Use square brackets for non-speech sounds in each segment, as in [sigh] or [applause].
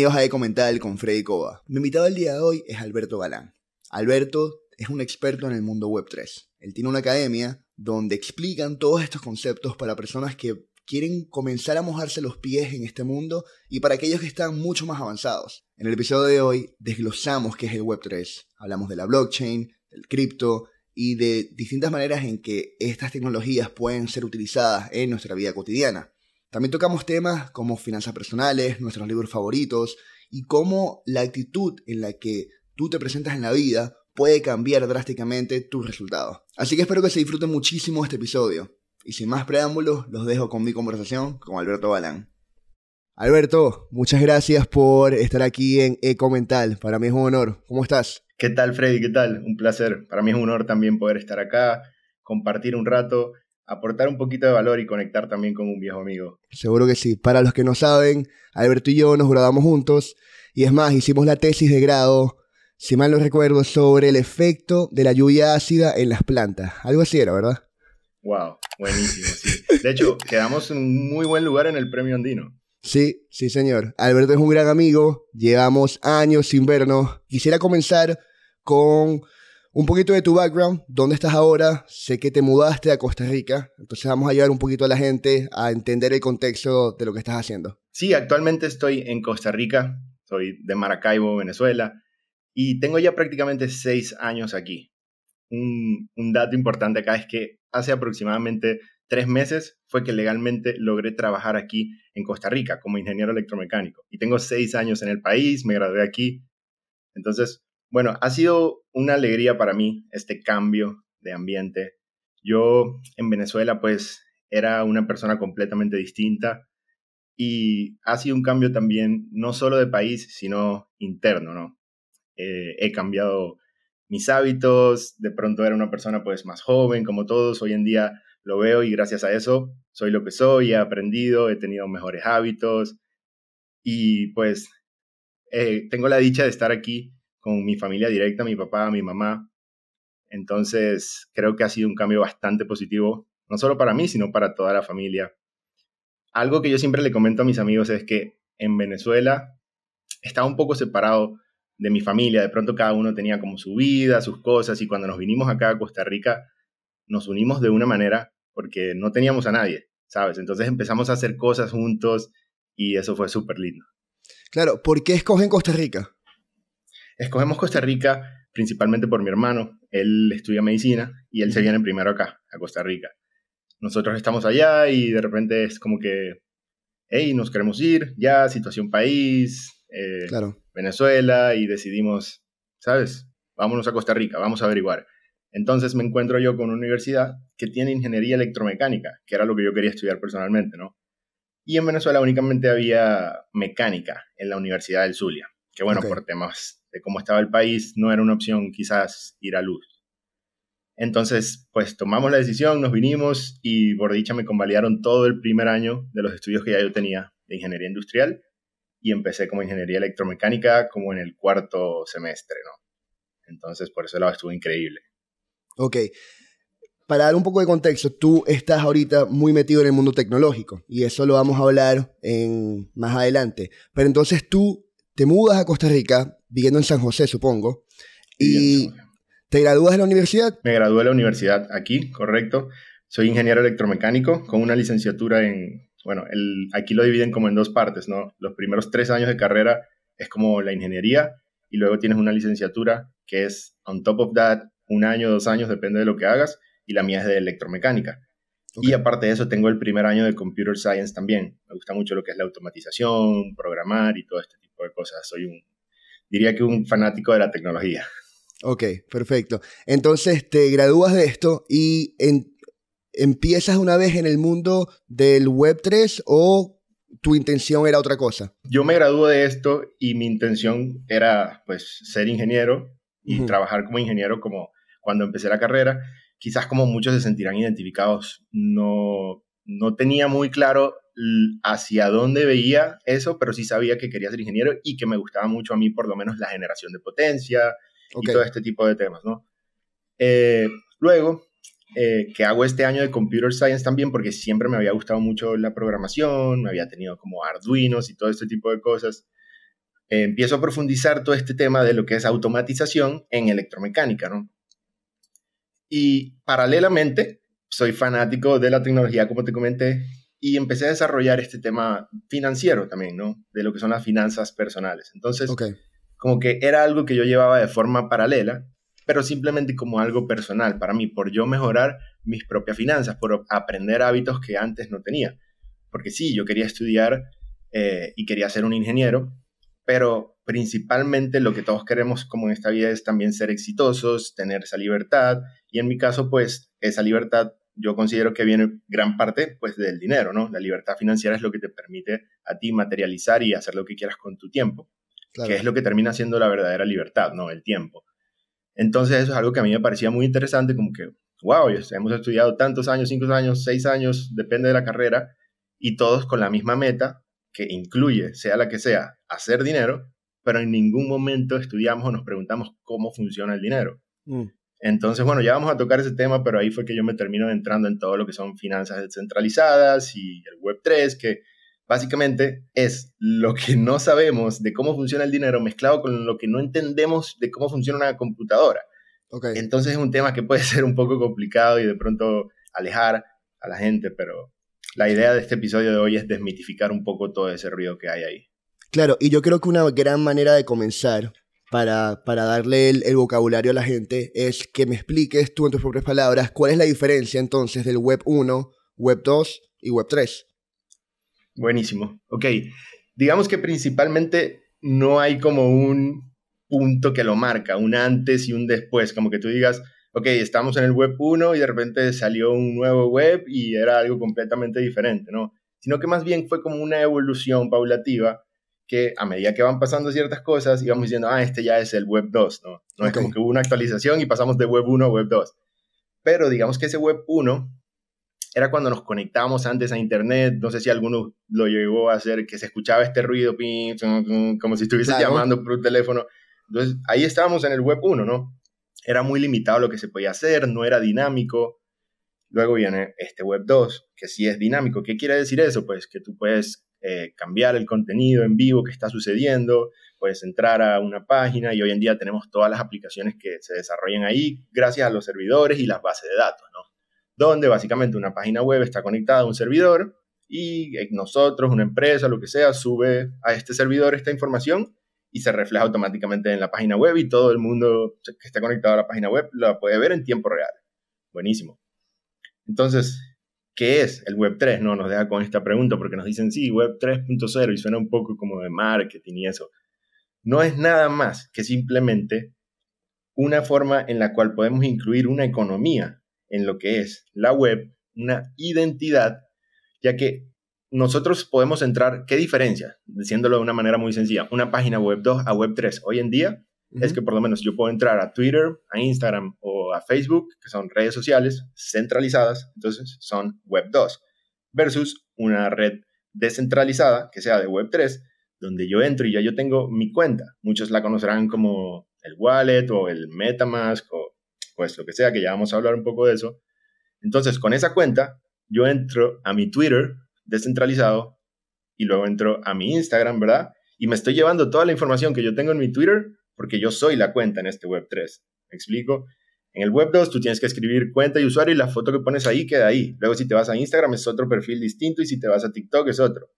Bienvenidos a Ecomental con Freddy Cova. Mi invitado el día de hoy es Alberto Galán. Alberto es un experto en el mundo Web3. Él tiene una academia donde explican todos estos conceptos para personas que quieren comenzar a mojarse los pies en este mundo y para aquellos que están mucho más avanzados. En el episodio de hoy desglosamos qué es el Web3. Hablamos de la blockchain, del cripto y de distintas maneras en que estas tecnologías pueden ser utilizadas en nuestra vida cotidiana. También tocamos temas como finanzas personales, nuestros libros favoritos y cómo la actitud en la que tú te presentas en la vida puede cambiar drásticamente tus resultados. Así que espero que se disfruten muchísimo este episodio. Y sin más preámbulos, los dejo con mi conversación con Alberto Balán. Alberto, muchas gracias por estar aquí en Ecomental. Para mí es un honor. ¿Cómo estás? ¿Qué tal, Freddy? ¿Qué tal? Un placer. Para mí es un honor también poder estar acá, compartir un rato, aportar un poquito de valor y conectar también con un viejo amigo. Seguro que sí. Para los que no saben, Alberto y yo nos graduamos juntos y es más, hicimos la tesis de grado, si mal no recuerdo, sobre el efecto de la lluvia ácida en las plantas. Algo así era, ¿verdad? Wow, buenísimo, sí. De hecho, [laughs] quedamos en un muy buen lugar en el premio andino. Sí, sí, señor. Alberto es un gran amigo, llevamos años sin vernos. Quisiera comenzar con un poquito de tu background, dónde estás ahora. Sé que te mudaste a Costa Rica, entonces vamos a ayudar un poquito a la gente a entender el contexto de lo que estás haciendo. Sí, actualmente estoy en Costa Rica, soy de Maracaibo, Venezuela, y tengo ya prácticamente seis años aquí. Un, dato importante acá es que hace aproximadamente tres meses fue que legalmente logré trabajar aquí en Costa Rica como ingeniero electromecánico. Y tengo seis años en el país, me gradué aquí. Entonces, bueno, ha sido una alegría para mí este cambio de ambiente. Yo en Venezuela pues era una persona completamente distinta y ha sido un cambio también, no solo de país, sino interno, ¿no? Eh, he cambiado mis hábitos, de pronto era una persona pues más joven, como todos, hoy en día lo veo y gracias a eso soy lo que soy, he aprendido, he tenido mejores hábitos y pues eh, tengo la dicha de estar aquí con mi familia directa, mi papá, mi mamá. Entonces creo que ha sido un cambio bastante positivo, no solo para mí, sino para toda la familia algo que yo siempre le comento a mis amigos es que en Venezuela estaba un poco separado de mi familia, de pronto cada uno tenía como su vida, sus cosas, y cuando nos vinimos acá a Costa Rica, nos unimos de una manera porque no teníamos a nadie, ¿sabes? Entonces empezamos a hacer cosas juntos y eso fue súper lindo. Claro, ¿por qué escogen Costa Rica? Escogemos Costa Rica principalmente por mi hermano, él estudia medicina y él se viene primero acá, a Costa Rica nosotros estamos allá y de repente es como que, hey, nos queremos ir, ya, situación país, eh, Venezuela, y decidimos, ¿sabes? Vámonos a Costa Rica, vamos a averiguar. Entonces me encuentro yo con una universidad que tiene ingeniería electromecánica, que era lo que yo quería estudiar personalmente, ¿no? Y en Venezuela únicamente había mecánica en la Universidad del Zulia, que bueno, por temas de cómo estaba el país, no era una opción quizás ir a luz. Entonces, pues tomamos la decisión, nos vinimos y por dicha me convalidaron todo el primer año de los estudios que ya yo tenía de ingeniería industrial y empecé como ingeniería electromecánica como en el cuarto semestre, ¿no? Entonces, por eso lado estuvo increíble. Ok. Para dar un poco de contexto, tú estás ahorita muy metido en el mundo tecnológico y eso lo vamos a hablar en, más adelante. Pero entonces tú te mudas a Costa Rica, viviendo en San José, supongo, y ¿Te gradúas de la universidad? Me gradué de la universidad aquí, correcto. Soy ingeniero electromecánico con una licenciatura en, bueno, el, aquí lo dividen como en dos partes, ¿no? Los primeros tres años de carrera es como la ingeniería y luego tienes una licenciatura que es on top of that, un año, dos años, depende de lo que hagas, y la mía es de electromecánica. Y aparte de eso, tengo el primer año de Computer Science también. Me gusta mucho lo que es la automatización, programar y todo este tipo de cosas. Soy un, diría que un fanático de la tecnología. Ok, perfecto. Entonces te gradúas de esto y empiezas una vez en el mundo del Web3 o tu intención era otra cosa? Yo me gradué de esto y mi intención era pues ser ingeniero y trabajar como ingeniero como cuando empecé la carrera. Quizás como muchos se sentirán identificados, no, no tenía muy claro hacia dónde veía eso, pero sí sabía que quería ser ingeniero y que me gustaba mucho a mí por lo menos la generación de potencia, y todo este tipo de temas, ¿no? Eh, luego, eh, que hago este año de Computer Science también porque siempre me había gustado mucho la programación, me había tenido como Arduinos y todo este tipo de cosas. eh, empiezo a profundizar todo este tema de lo que es automatización en electromecánica, ¿no? Y paralelamente, soy fanático de la tecnología, como te comenté, y empecé a desarrollar este tema financiero también, ¿no? De lo que son las finanzas personales. Entonces, como que era algo que yo llevaba de forma paralela, pero simplemente como algo personal para mí, por yo mejorar mis propias finanzas, por aprender hábitos que antes no tenía. Porque sí, yo quería estudiar eh, y quería ser un ingeniero, pero principalmente lo que todos queremos como en esta vida es también ser exitosos, tener esa libertad, y en mi caso, pues esa libertad yo considero que viene gran parte pues del dinero, ¿no? La libertad financiera es lo que te permite a ti materializar y hacer lo que quieras con tu tiempo, que es lo que termina siendo la verdadera libertad, ¿no? El tiempo. Entonces eso es algo que a mí me parecía muy interesante, como que, wow, hemos estudiado tantos años, cinco años, seis años, depende de la carrera, y todos con la misma meta, que incluye, sea la que sea, hacer dinero, pero en ningún momento estudiamos o nos preguntamos cómo funciona el dinero. Mm. Entonces, bueno, ya vamos a tocar ese tema, pero ahí fue que yo me termino entrando en todo lo que son finanzas descentralizadas y el Web3, que básicamente es lo que no sabemos de cómo funciona el dinero mezclado con lo que no entendemos de cómo funciona una computadora. Okay. Entonces es un tema que puede [laughs] ser un poco complicado y de pronto alejar a la gente, pero la idea de este episodio de hoy es desmitificar un poco todo ese ruido que hay ahí. Claro, y yo creo que una gran manera de comenzar para, darle el, vocabulario a la gente es que me expliques tú en tus propias palabras cuál es la diferencia entonces del Web 1, Web 2 y Web 3. Buenísimo. Ok, digamos que principalmente no hay como un punto que lo marca, un antes y un después, como que tú digas, ok, estamos en el Web 1 y de repente salió un nuevo web y era algo completamente diferente, ¿no? Sino que más bien fue como una evolución paulativa que a medida que van pasando ciertas cosas, íbamos diciendo, ah, este ya es el Web 2, ¿no? No es como que hubo una actualización y pasamos de Web 1 a Web 2. Pero digamos que ese Web 1 era cuando nos conectábamos antes a Internet, no sé si alguno lo llegó a hacer, que se escuchaba este ruido, como si estuviese llamando por un teléfono. Entonces, ahí estábamos en el Web 1, ¿no? Era muy limitado lo que se podía hacer, no era dinámico. Luego viene este Web 2, que sí es dinámico. ¿Qué quiere decir eso? Pues que tú puedes eh, cambiar el contenido en vivo que está sucediendo, puedes entrar a una página y hoy en día tenemos todas las aplicaciones que se desarrollan ahí gracias a los servidores y las bases de datos, ¿no? Donde básicamente una página web está conectada a un servidor y eh, nosotros, una empresa, lo que sea, sube a este servidor esta información y se refleja automáticamente en la página web y todo el mundo que está conectado a la página web la puede ver en tiempo real. Buenísimo. Entonces, ¿Qué es el Web 3? No, nos deja con esta pregunta porque nos dicen, sí, Web 3.0 y suena un poco como de marketing y eso. No es nada más que simplemente una forma en la cual podemos incluir una economía en lo que es la web, una identidad, ya que nosotros podemos entrar, ¿qué diferencia? Diciéndolo de una manera muy sencilla, una página web 2 a web 3 hoy en día es que por lo menos yo puedo entrar a Twitter, a Instagram o a Facebook, que son redes sociales centralizadas, entonces son Web 2, versus una red descentralizada, que sea de Web 3, donde yo entro y ya yo tengo mi cuenta. Muchos la conocerán como el wallet o el Metamask o pues lo que sea, que ya vamos a hablar un poco de eso. Entonces, con esa cuenta, yo entro a mi Twitter descentralizado y luego entro a mi Instagram, ¿verdad? Y me estoy llevando toda la información que yo tengo en mi Twitter porque yo soy la cuenta en este Web 3. ¿Me explico? En el Web 2 tú tienes que escribir cuenta y usuario y la foto que pones ahí queda ahí. Luego si te vas a Instagram es otro perfil distinto y si te vas a TikTok es otro.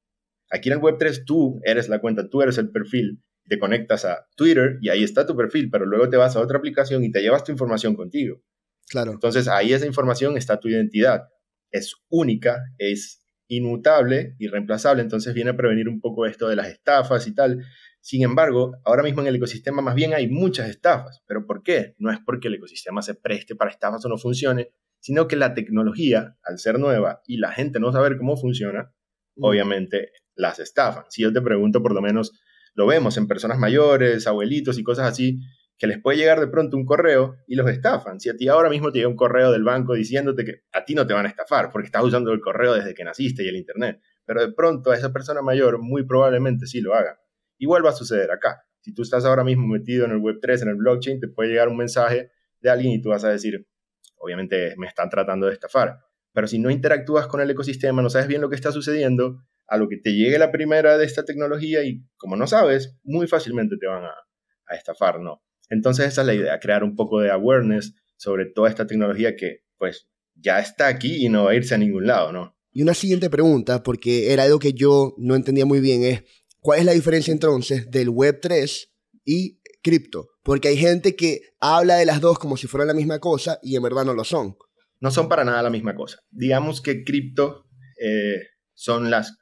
Aquí en el Web 3 tú eres la cuenta, tú eres el perfil. Te conectas a Twitter y ahí está tu perfil, pero luego te vas a otra aplicación y te llevas tu información contigo. Claro. Entonces ahí esa información está tu identidad. Es única, es inmutable y reemplazable. Entonces viene a prevenir un poco esto de las estafas y tal. Sin embargo, ahora mismo en el ecosistema más bien hay muchas estafas. ¿Pero por qué? No es porque el ecosistema se preste para estafas o no funcione, sino que la tecnología, al ser nueva y la gente no saber cómo funciona, mm. obviamente las estafan. Si yo te pregunto, por lo menos lo vemos en personas mayores, abuelitos y cosas así, que les puede llegar de pronto un correo y los estafan. Si a ti ahora mismo te llega un correo del banco diciéndote que a ti no te van a estafar porque estás usando el correo desde que naciste y el Internet, pero de pronto a esa persona mayor muy probablemente sí lo haga. Igual va a suceder acá. Si tú estás ahora mismo metido en el Web3, en el blockchain, te puede llegar un mensaje de alguien y tú vas a decir, obviamente me están tratando de estafar. Pero si no interactúas con el ecosistema, no sabes bien lo que está sucediendo, a lo que te llegue la primera de esta tecnología y como no sabes, muy fácilmente te van a, a estafar, ¿no? Entonces esa es la idea, crear un poco de awareness sobre toda esta tecnología que pues ya está aquí y no va a irse a ningún lado, ¿no? Y una siguiente pregunta, porque era algo que yo no entendía muy bien, es ¿cuál es la diferencia entonces del Web3 y cripto? Porque hay gente que habla de las dos como si fueran la misma cosa y en verdad no lo son. No son para nada la misma cosa. Digamos que cripto eh, son las,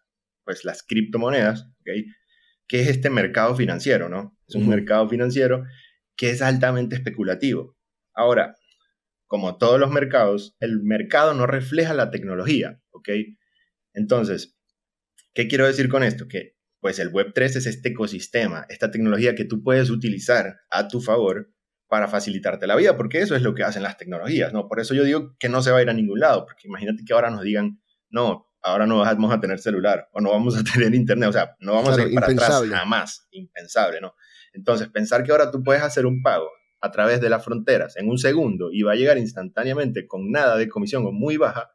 pues, las criptomonedas, ¿okay? que es este mercado financiero, ¿no? Es un mercado financiero que es altamente especulativo. Ahora, como todos los mercados, el mercado no refleja la tecnología, ¿ok? Entonces, ¿qué quiero decir con esto? Que pues el Web3 es este ecosistema, esta tecnología que tú puedes utilizar a tu favor para facilitarte la vida, porque eso es lo que hacen las tecnologías, ¿no? Por eso yo digo que no se va a ir a ningún lado, porque imagínate que ahora nos digan, no, ahora no vamos a tener celular o no vamos a [laughs] tener internet, o sea, no vamos a ir para atrás jamás, impensable, ¿no? Entonces, pensar que ahora tú puedes hacer un pago a través de las fronteras en un segundo y va a llegar instantáneamente con nada de comisión o muy baja,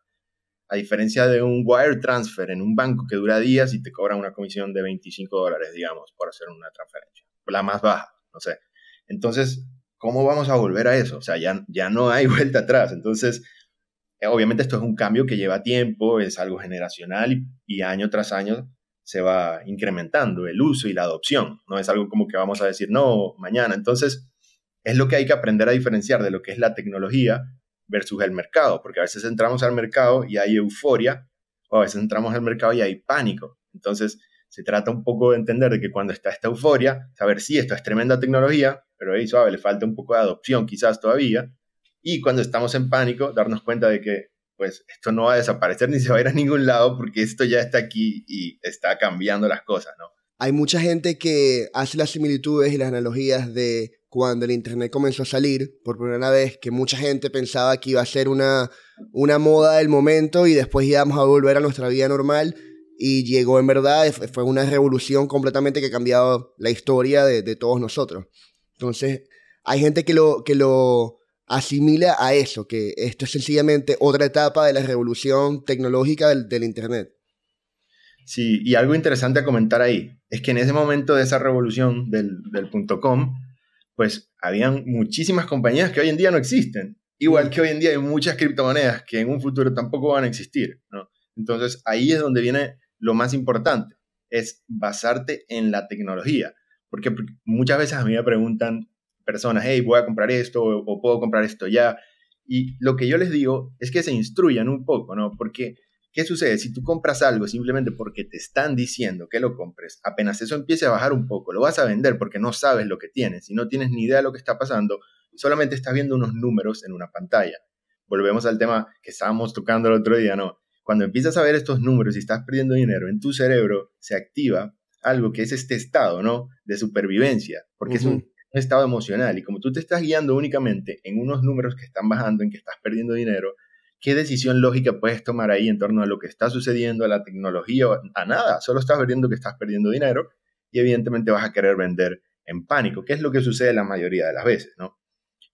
a diferencia de un wire transfer en un banco que dura días y te cobran una comisión de 25 dólares, digamos, por hacer una transferencia, la más baja, no sé. Entonces, ¿cómo vamos a volver a eso? O sea, ya, ya no hay [laughs] vuelta atrás. Entonces, eh, obviamente esto es un cambio que lleva tiempo, es algo generacional y, y año tras año se va incrementando el uso y la adopción. No es algo como que vamos a decir, no, mañana. Entonces, es lo que hay que aprender a diferenciar de lo que es la tecnología versus el mercado, porque a veces entramos al mercado y hay euforia, o a veces entramos al mercado y hay pánico. Entonces, se trata un poco de entender de que cuando está esta euforia, saber si esto es tremenda tecnología, pero ahí suave, le falta un poco de adopción quizás todavía, y cuando estamos en pánico, darnos cuenta de que pues esto no va a desaparecer ni se va a ir a ningún lado porque esto ya está aquí y está cambiando las cosas, ¿no? Hay mucha gente que hace las similitudes y las analogías de cuando el Internet comenzó a salir por primera vez, que mucha gente pensaba que iba a ser una, una moda del momento y después íbamos a volver a nuestra vida normal y llegó en verdad, fue una revolución completamente que ha cambiado la historia de, todos nosotros. Entonces, hay gente que lo, que lo asimila a eso, que esto es sencillamente otra etapa de la revolución tecnológica del, del Internet. Sí, y algo interesante a comentar ahí es que en ese momento de esa revolución del, del .com, pues habían muchísimas compañías que hoy en día no existen. Igual que hoy en día hay muchas criptomonedas que en un futuro tampoco van a existir, ¿no? Entonces ahí es donde viene lo más importante, es basarte en la tecnología. Porque muchas veces a mí me preguntan personas, hey, voy a comprar esto o, puedo comprar esto ya. Y lo que yo les digo es que se instruyan un poco, ¿no? Porque ¿Qué sucede? Si tú compras algo simplemente porque te están diciendo que lo compres, apenas eso empiece a bajar un poco, lo vas a vender porque no sabes lo que tienes y no tienes ni idea de lo que está pasando solamente estás viendo unos números en una pantalla. Volvemos al tema que estábamos tocando el otro día, ¿no? Cuando empiezas a ver estos números y estás perdiendo dinero, en tu cerebro se activa algo que es este estado, ¿no? De supervivencia, porque es un estado emocional y como tú te estás guiando únicamente en unos números que están bajando, en que estás perdiendo dinero, ¿qué decisión lógica puedes tomar ahí en torno a lo que está sucediendo, a la tecnología, a nada? Solo estás viendo que estás perdiendo dinero y evidentemente vas a querer vender en pánico, que es lo que sucede la mayoría de las veces, ¿no?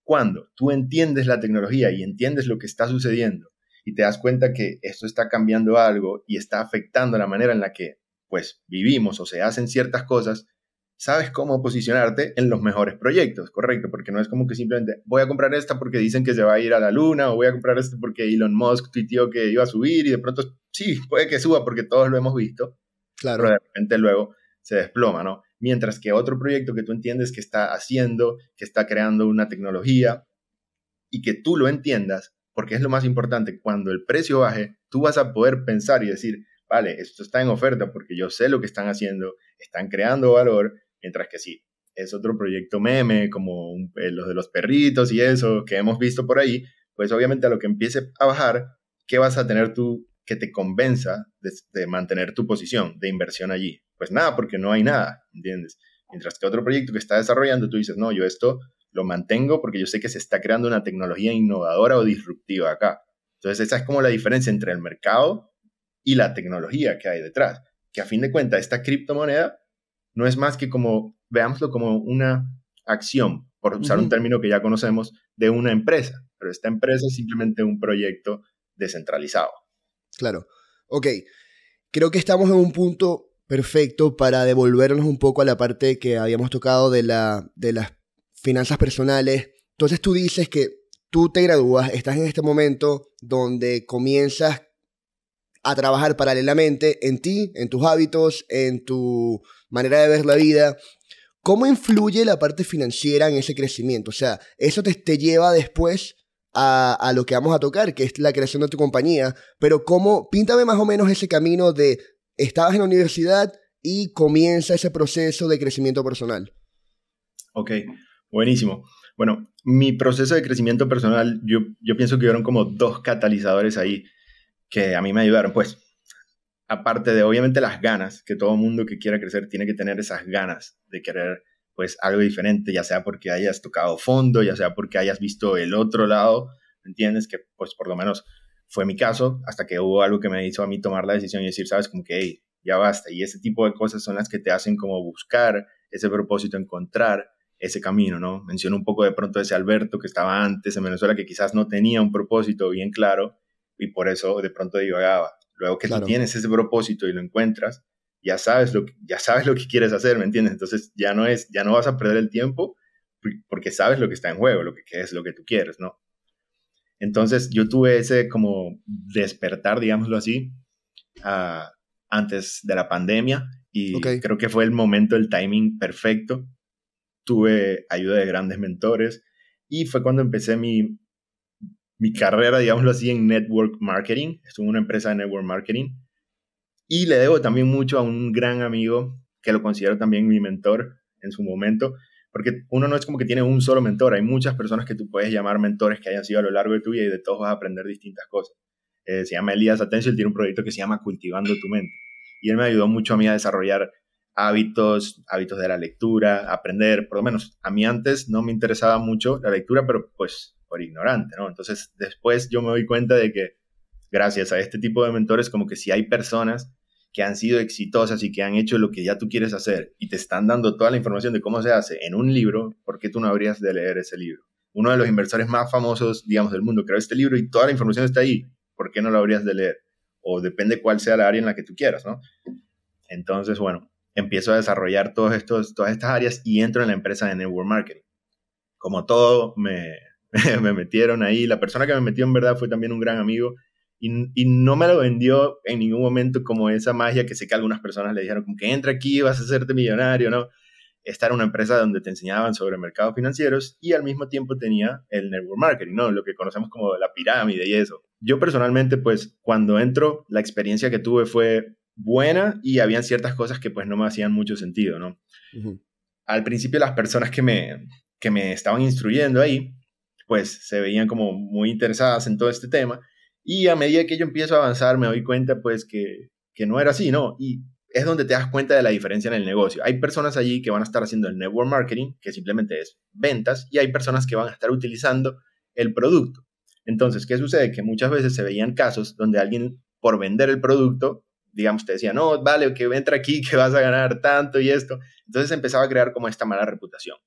Cuando tú entiendes la tecnología y entiendes lo que está sucediendo y te das cuenta que esto está cambiando algo y está afectando la manera en la que pues vivimos o se hacen ciertas cosas, sabes cómo posicionarte en los mejores proyectos, correcto, porque no es como que simplemente voy a comprar esta porque dicen que se va a ir a la luna o voy a comprar esta porque Elon Musk tuiteó que iba a subir y de pronto sí, puede que suba porque todos lo hemos visto, claro. pero de repente luego se desploma, ¿no? Mientras que otro proyecto que tú entiendes que está haciendo, que está creando una tecnología y que tú lo entiendas, porque es lo más importante, cuando el precio baje, tú vas a poder pensar y decir, vale, esto está en oferta porque yo sé lo que están haciendo, están creando valor, Mientras que sí, es otro proyecto meme, como eh, los de los perritos y eso que hemos visto por ahí, pues obviamente a lo que empiece a bajar, ¿qué vas a tener tú que te convenza de, mantener tu posición de inversión allí? Pues nada, porque no hay nada, ¿entiendes? Mientras que otro proyecto que está desarrollando, tú dices, no, yo esto lo mantengo porque yo sé que se está creando una tecnología innovadora o disruptiva acá. Entonces esa es como la diferencia entre el mercado y la tecnología que hay detrás. Que a fin de cuentas, esta criptomoneda no es más que como, veámoslo como una acción, por usar un término que ya conocemos, de una empresa, pero esta empresa es simplemente un proyecto descentralizado. Claro. Ok. creo que estamos en un punto perfecto para devolvernos un poco a la parte que habíamos tocado de, la, de las finanzas personales. Entonces tú dices que tú te gradúas, estás en este momento donde comienzas a trabajar paralelamente en ti, en tus hábitos, en tu manera de ver la vida. ¿Cómo influye la parte financiera en ese crecimiento? O sea, eso te, te lleva después a, a, lo que vamos a tocar, que es la creación de tu compañía, pero cómo, píntame más o menos ese camino de estabas en la universidad y comienza ese proceso de crecimiento personal. Ok, buenísimo. Bueno, mi proceso de crecimiento personal, yo, yo pienso que fueron como dos catalizadores ahí que a mí me ayudaron. Pues, aparte de obviamente las ganas, que todo mundo que quiera crecer tiene que tener esas ganas de querer pues algo diferente, ya sea porque hayas tocado fondo, ya sea porque hayas visto el otro lado, ¿entiendes? Que pues por lo menos fue mi caso, hasta que hubo algo que me hizo a mí tomar la decisión y decir, sabes, como que, hey, ya basta. Y ese tipo de cosas son las que te hacen como buscar ese propósito, encontrar ese camino, ¿no? Menciono un poco de pronto ese Alberto que estaba antes en Venezuela, que quizás no tenía un propósito bien claro y por eso de pronto divagaba. Luego que tú tienes ese propósito y lo encuentras, ya sabes lo que, ya sabes lo que quieres hacer, ¿me entiendes? Entonces ya no es, ya no vas a perder el tiempo porque sabes lo que está en juego, lo que, es lo que tú quieres, ¿no? Entonces yo tuve ese como despertar, digámoslo así, uh, antes de la pandemia y creo que fue el momento, el timing perfecto. Tuve ayuda de grandes mentores y fue cuando empecé mi, mi carrera, digámoslo así, en network marketing. Estuve en una empresa de network marketing y le debo también mucho a un gran amigo que lo considero también mi mentor en su momento, porque uno no es como que tiene un solo mentor, hay muchas personas que tú puedes llamar mentores que hayan sido a lo largo de tu vida y de todos vas a aprender distintas cosas. Eh, se llama Elías Atencio, él tiene un proyecto que se llama Cultivando tu mente. Y él me ayudó mucho a mí a desarrollar hábitos, hábitos de la lectura, aprender, por lo menos a mí antes no me interesaba mucho la lectura, pero pues ignorante, ¿no? Entonces después yo me doy cuenta de que gracias a este tipo de mentores, como que si hay personas que han sido exitosas y que han hecho lo que ya tú quieres hacer y te están dando toda la información de cómo se hace en un libro, ¿por qué tú no habrías de leer ese libro? Uno de los inversores más famosos, digamos, del mundo creó este libro y toda la información está ahí, ¿por qué no lo habrías de leer? O depende cuál sea la área en la que tú quieras, ¿no? Entonces, bueno, empiezo a desarrollar todos estos, todas estas áreas y entro en la empresa de Network Marketing. Como todo, me, [laughs] me metieron ahí. La persona que me metió en verdad fue también un gran amigo y, no me lo vendió en ningún momento como esa magia que sé que algunas personas le dijeron, como que entra aquí, vas a hacerte millonario, ¿no? Esta era una empresa donde te enseñaban sobre mercados financieros y al mismo tiempo tenía el network marketing, ¿no? Lo que conocemos como la pirámide y eso. Yo personalmente, pues, cuando entro, la experiencia que tuve fue buena y habían ciertas cosas que pues no me hacían mucho sentido, ¿no? Al principio las personas que me, que me estaban instruyendo ahí, pues se veían como muy interesadas en todo este tema y a medida que yo empiezo a avanzar, me doy cuenta pues que, que no era así, ¿no? Y es donde te das cuenta de la diferencia en el negocio. Hay personas allí que van a estar haciendo el network marketing, que simplemente es ventas, y hay personas que van a estar utilizando el producto. Entonces, ¿qué sucede? Que muchas veces se veían casos donde alguien, por vender el producto, digamos, te decía, no, vale, que entra aquí, [laughs] que vas a ganar tanto y esto. Entonces empezaba a crear como esta mala reputación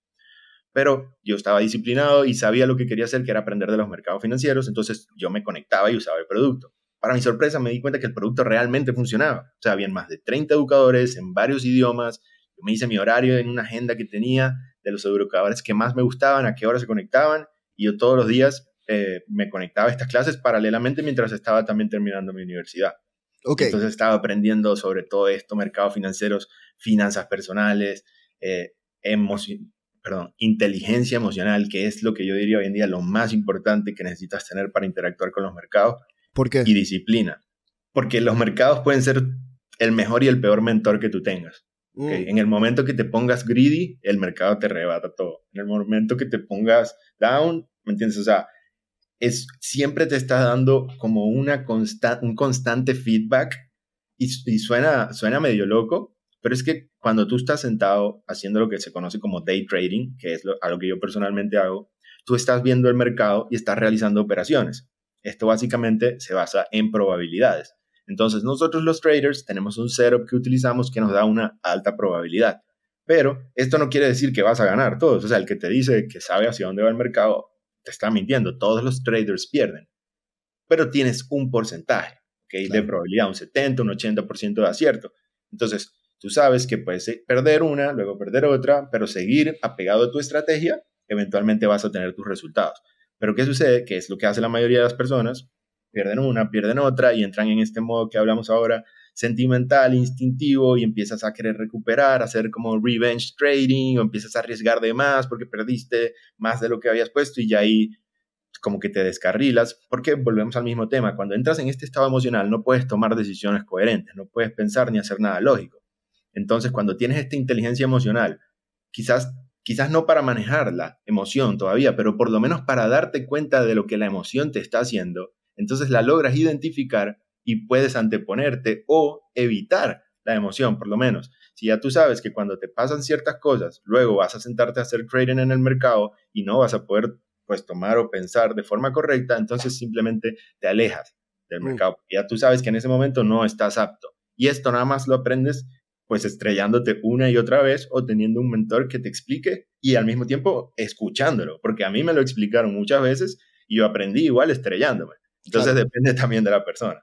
pero yo estaba disciplinado y sabía lo que quería hacer, que era aprender de los mercados financieros, entonces yo me conectaba y usaba el producto. Para mi sorpresa me di cuenta que el producto realmente funcionaba. O sea, habían más de 30 educadores en varios idiomas. Yo me hice mi horario en una agenda que tenía de los educadores que más me gustaban, a qué hora se conectaban, y yo todos los días eh, me conectaba a estas clases paralelamente mientras estaba también terminando mi universidad. Okay. Entonces estaba aprendiendo sobre todo esto, mercados financieros, finanzas personales, eh, perdón, inteligencia emocional, que es lo que yo diría hoy en día lo más importante que necesitas tener para interactuar con los mercados. ¿Por qué? Y disciplina. Porque los mercados pueden ser el mejor y el peor mentor que tú tengas. Mm. En el momento que te pongas greedy, el mercado te arrebata todo. En el momento que te pongas down, ¿me entiendes? O sea, es, siempre te está dando como una un constante feedback y, y, suena, suena medio loco, pero es que cuando tú estás sentado haciendo lo que se conoce como day trading, que es lo, algo que yo personalmente hago, tú estás viendo el mercado y estás realizando operaciones. Esto básicamente se basa en probabilidades. Entonces nosotros los traders tenemos un setup que utilizamos que nos da una alta probabilidad. Pero esto no quiere decir que vas a ganar todos. O sea, el que te dice que sabe hacia dónde va el mercado te está mintiendo. Todos los traders pierden. Pero tienes un porcentaje. ¿okay? de probabilidad, un 70, un 80% de acierto. Entonces, tú sabes que puedes perder una, luego perder otra, pero seguir apegado a tu estrategia, eventualmente vas a tener tus resultados. Pero ¿qué sucede? Que es lo que hace la mayoría de las personas, pierden una, pierden otra y entran en este modo que hablamos ahora, sentimental, instintivo, y empiezas a querer recuperar, hacer como revenge trading, o empiezas a arriesgar de más porque perdiste más de lo que habías puesto y ya ahí como que te descarrilas, porque volvemos al mismo tema, cuando entras en este estado emocional no puedes tomar decisiones coherentes, no puedes pensar ni hacer nada lógico. Entonces, cuando tienes esta inteligencia emocional, quizás quizás no para manejar la emoción todavía, pero por lo menos para darte cuenta de lo que la emoción te está haciendo, entonces la logras identificar y puedes anteponerte o evitar la emoción, por lo menos. Si ya tú sabes que cuando te pasan ciertas cosas, luego vas a sentarte a hacer trading en el mercado y no vas a poder pues tomar o pensar de forma correcta, entonces simplemente te alejas del mm. mercado. Ya tú sabes que en ese momento no estás apto. Y esto nada más lo aprendes pues estrellándote una y otra vez o teniendo un mentor que te explique y al mismo tiempo escuchándolo, porque a mí me lo explicaron muchas veces y yo aprendí igual estrellándome. Entonces depende también de la persona.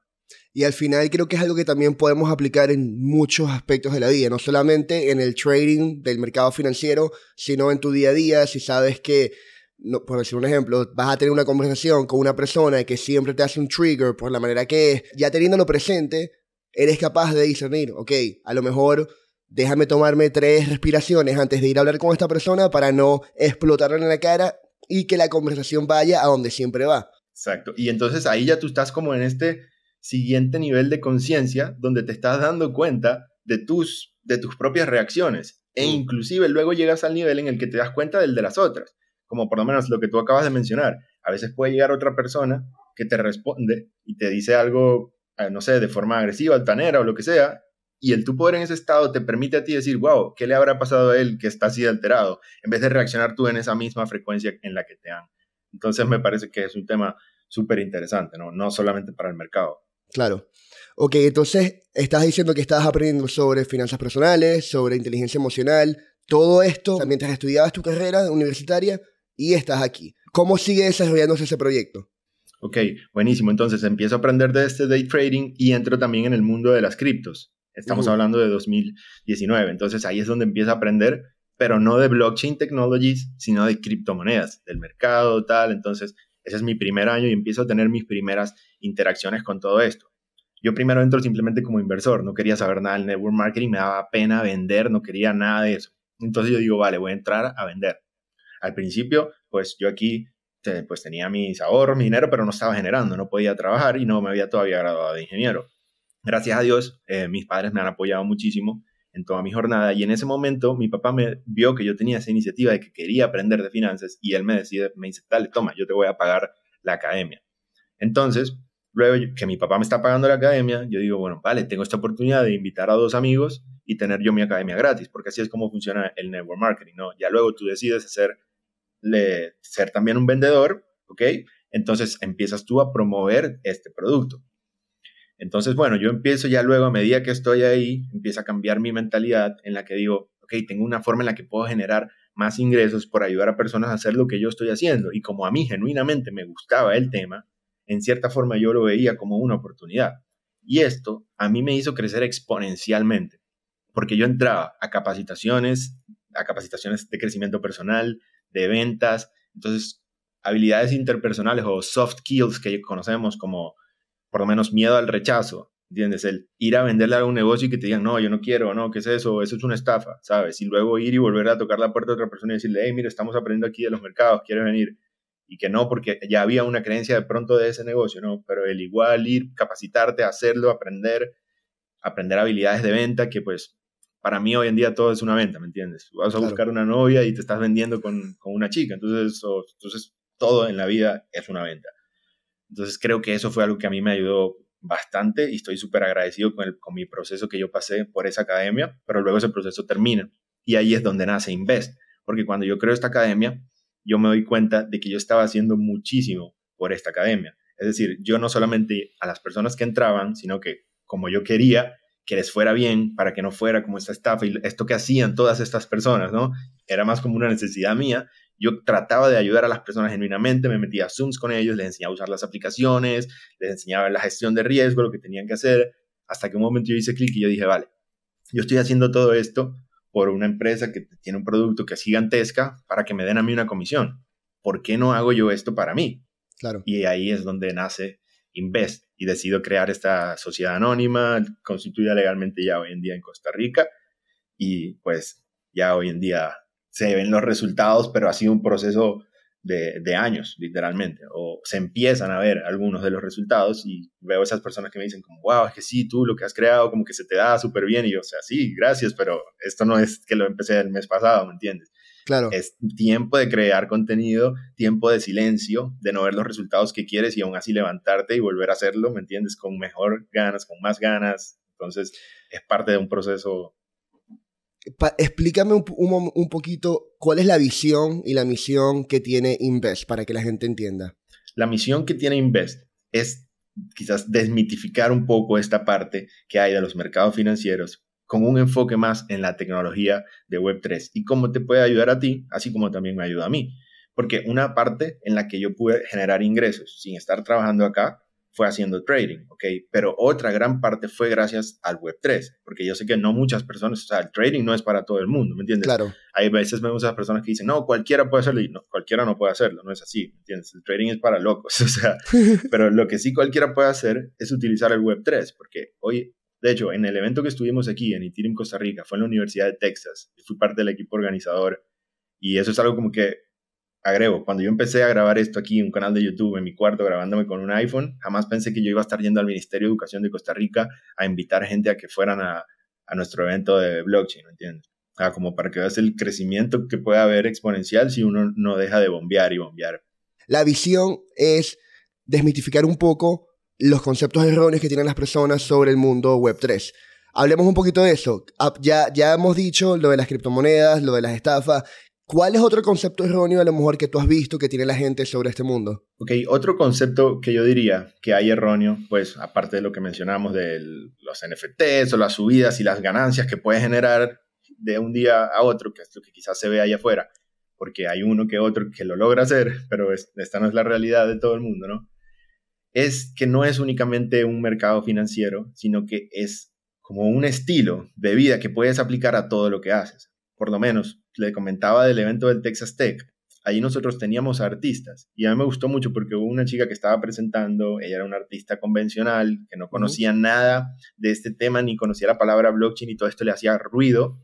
Y al final creo que es algo que también podemos aplicar en muchos aspectos de la vida, no solamente en el trading del mercado financiero, sino en tu día a día, si sabes que, no, por decir un ejemplo, vas a tener una conversación con una persona que siempre te hace un trigger por la manera que es, ya teniéndolo presente, eres capaz de discernir, ok, a lo mejor déjame tomarme tres respiraciones antes de ir a hablar con esta persona para no explotarle en la cara y que la conversación vaya a donde siempre va. Exacto. Y entonces ahí ya tú estás como en este siguiente nivel de conciencia donde te estás dando cuenta de tus, de tus propias reacciones. E mm. inclusive luego llegas al nivel en el que te das cuenta del de las otras. Como por lo menos lo que tú acabas de mencionar. A veces puede llegar otra persona que te responde y te dice algo no sé, de forma agresiva, altanera o lo que sea, y el tu poder en ese estado te permite a ti decir, wow, ¿qué le habrá pasado a él que está así alterado? En vez de reaccionar tú en esa misma frecuencia en la que te han. Entonces me parece que es un tema súper interesante, ¿no? No solamente para el mercado. Claro. Ok, entonces estás diciendo que estás aprendiendo sobre finanzas personales, sobre inteligencia emocional, todo esto mientras estudiabas tu carrera universitaria y estás aquí. ¿Cómo sigue desarrollándose ese proyecto? Ok, buenísimo. Entonces empiezo a aprender de este day trading y entro también en el mundo de las criptos. Estamos hablando de 2019. Entonces ahí es donde empiezo a aprender, pero no de blockchain technologies, sino de criptomonedas, del mercado, tal. Entonces ese es mi primer año y empiezo a tener mis primeras interacciones con todo esto. Yo primero entro simplemente como inversor, no quería saber nada del network marketing, me daba pena vender, no quería nada de eso. Entonces yo digo, vale, voy a entrar a vender. Al principio, pues yo aquí pues tenía mis ahorros, mi dinero, pero no estaba generando, no podía trabajar y no me había todavía graduado de ingeniero. Gracias a Dios, eh, mis padres me han apoyado muchísimo en toda mi jornada y en ese momento mi papá me vio que yo tenía esa iniciativa de que quería aprender de finanzas y él me decide, me dice, dale, toma, yo te voy a pagar la academia. Entonces, luego que mi papá me está pagando la academia, yo digo, bueno, vale, tengo esta oportunidad de invitar a dos amigos y tener yo mi academia gratis, porque así es como funciona el network marketing, ¿no? Ya luego tú decides hacer ser también un vendedor, ¿ok? Entonces empiezas tú a promover este producto. Entonces, bueno, yo empiezo ya luego, a medida que estoy ahí, empieza a cambiar mi mentalidad en la que digo, ok, tengo una forma en la que puedo generar más ingresos por ayudar a personas a hacer lo que yo estoy haciendo. Y como a mí genuinamente me gustaba el tema, en cierta forma yo lo veía como una oportunidad. Y esto a mí me hizo crecer exponencialmente, porque yo entraba a capacitaciones, a capacitaciones de crecimiento personal, de ventas. Entonces, habilidades interpersonales o soft skills que conocemos como por lo menos miedo al rechazo, ¿entiendes? El ir a venderle a un negocio y que te digan, no, yo no quiero, no, ¿qué es eso? Eso es una estafa, ¿sabes? Y luego ir y volver a tocar la puerta de otra persona y decirle, hey, mira, estamos aprendiendo aquí de los mercados, ¿quieres venir? Y que no, porque ya había una creencia de pronto de ese negocio, ¿no? Pero el igual ir, capacitarte, hacerlo, aprender, aprender habilidades de venta que pues para mí hoy en día todo es una venta, ¿me entiendes? Vas a buscar una novia y te estás vendiendo con, una chica, entonces, entonces todo en la vida es una venta. Entonces creo que eso fue algo que a mí me ayudó bastante y estoy súper agradecido con, el, con mi proceso que yo pasé por esa academia, pero luego ese proceso termina y ahí es donde nace Invest, porque cuando yo creo esta academia, yo me doy cuenta de que yo estaba haciendo muchísimo por esta academia. Es decir, yo no solamente a las personas que entraban, sino que como yo quería, que les fuera bien, para que no fuera como esta estafa y esto que hacían todas estas personas, ¿no? Era más como una necesidad mía. yo trataba de ayudar a las personas genuinamente, me metía a Zooms con ellos, les enseñaba a usar las aplicaciones, les enseñaba la gestión de riesgo, lo que tenían que hacer, hasta que un momento yo hice clic y yo dije, vale, yo estoy haciendo todo esto por una empresa que tiene un producto que es gigantesca para que me den a mí una comisión. ¿Por qué no hago yo esto para mí? Claro. Y ahí es donde nace Invest y decido crear esta sociedad anónima constituida legalmente ya hoy en día en Costa Rica. Y pues ya hoy en día se ven los resultados, pero ha sido un proceso de, años, literalmente, o se empiezan a ver algunos de los resultados y veo esas personas que me dicen como, wow, es que sí, tú lo que has creado como que se te da súper bien y yo, o sea, sí, gracias, pero esto no es que lo empecé el mes pasado, ¿me entiendes? Claro. Es tiempo de crear contenido, tiempo de silencio, de no ver los resultados que quieres y aún así levantarte y volver a hacerlo, ¿me entiendes? Con mejor ganas, con más ganas. Entonces, es parte de un proceso explícame un, poquito cuál es la visión y la misión que tiene Invest para que la gente entienda. La misión que tiene Invest es quizás desmitificar un poco esta parte que hay de los mercados financieros con un enfoque más en la tecnología de Web3 y cómo te puede ayudar a ti, así como también me ayuda a mí. Porque una parte en la que yo pude generar ingresos sin estar trabajando acá fue haciendo trading, ¿ok? Pero otra gran parte fue gracias al Web3, porque yo sé que no muchas personas, o sea, el trading no es para todo el mundo, ¿me entiendes? Claro. Hay veces vemos a personas que dicen, no, cualquiera puede hacerlo, y no, cualquiera no puede hacerlo, no es así, ¿me entiendes? El trading es para locos, [laughs] o sea, [laughs] pero lo que sí cualquiera puede hacer es utilizar el Web3, porque hoy, de hecho, en el evento que estuvimos aquí en Ethereum Costa Rica, fue en la Universidad de Texas, fui parte del equipo organizador, y eso es algo como que agrego, cuando yo empecé a grabar esto aquí, en un canal de YouTube, en mi cuarto, grabándome con un iPhone, jamás pensé que yo iba a estar yendo al Ministerio de Educación de Costa Rica a invitar gente a que fueran a, nuestro evento de blockchain, ¿me entiendes? Ah, como para que veas el crecimiento que puede haber exponencial si uno no deja de bombear y bombear. La visión es desmitificar un poco los conceptos erróneos que tienen las personas sobre el mundo Web3. Hablemos un poquito de eso. Ah, ya, ya hemos dicho lo de las criptomonedas, lo de las estafas. ¿Cuál es otro concepto erróneo a lo mejor que tú has visto que tiene la gente sobre este mundo? Ok, otro concepto que yo diría que hay erróneo, pues aparte de lo que mencionamos de los NFTs o las subidas y las ganancias que puede generar de un día a otro, que es lo que quizás se ve ahí afuera, porque hay uno que otro que lo logra hacer, pero esta no es la realidad de todo el mundo, ¿no? Es que no es únicamente un mercado financiero, sino que es como un estilo de vida que puedes aplicar a todo lo que haces por lo menos, le comentaba del evento del Texas Tech. Allí nosotros teníamos artistas y a mí me gustó mucho porque hubo una chica que estaba presentando, ella era una artista convencional, que no conocía nada de este tema, ni conocía la palabra blockchain y todo esto le hacía ruido.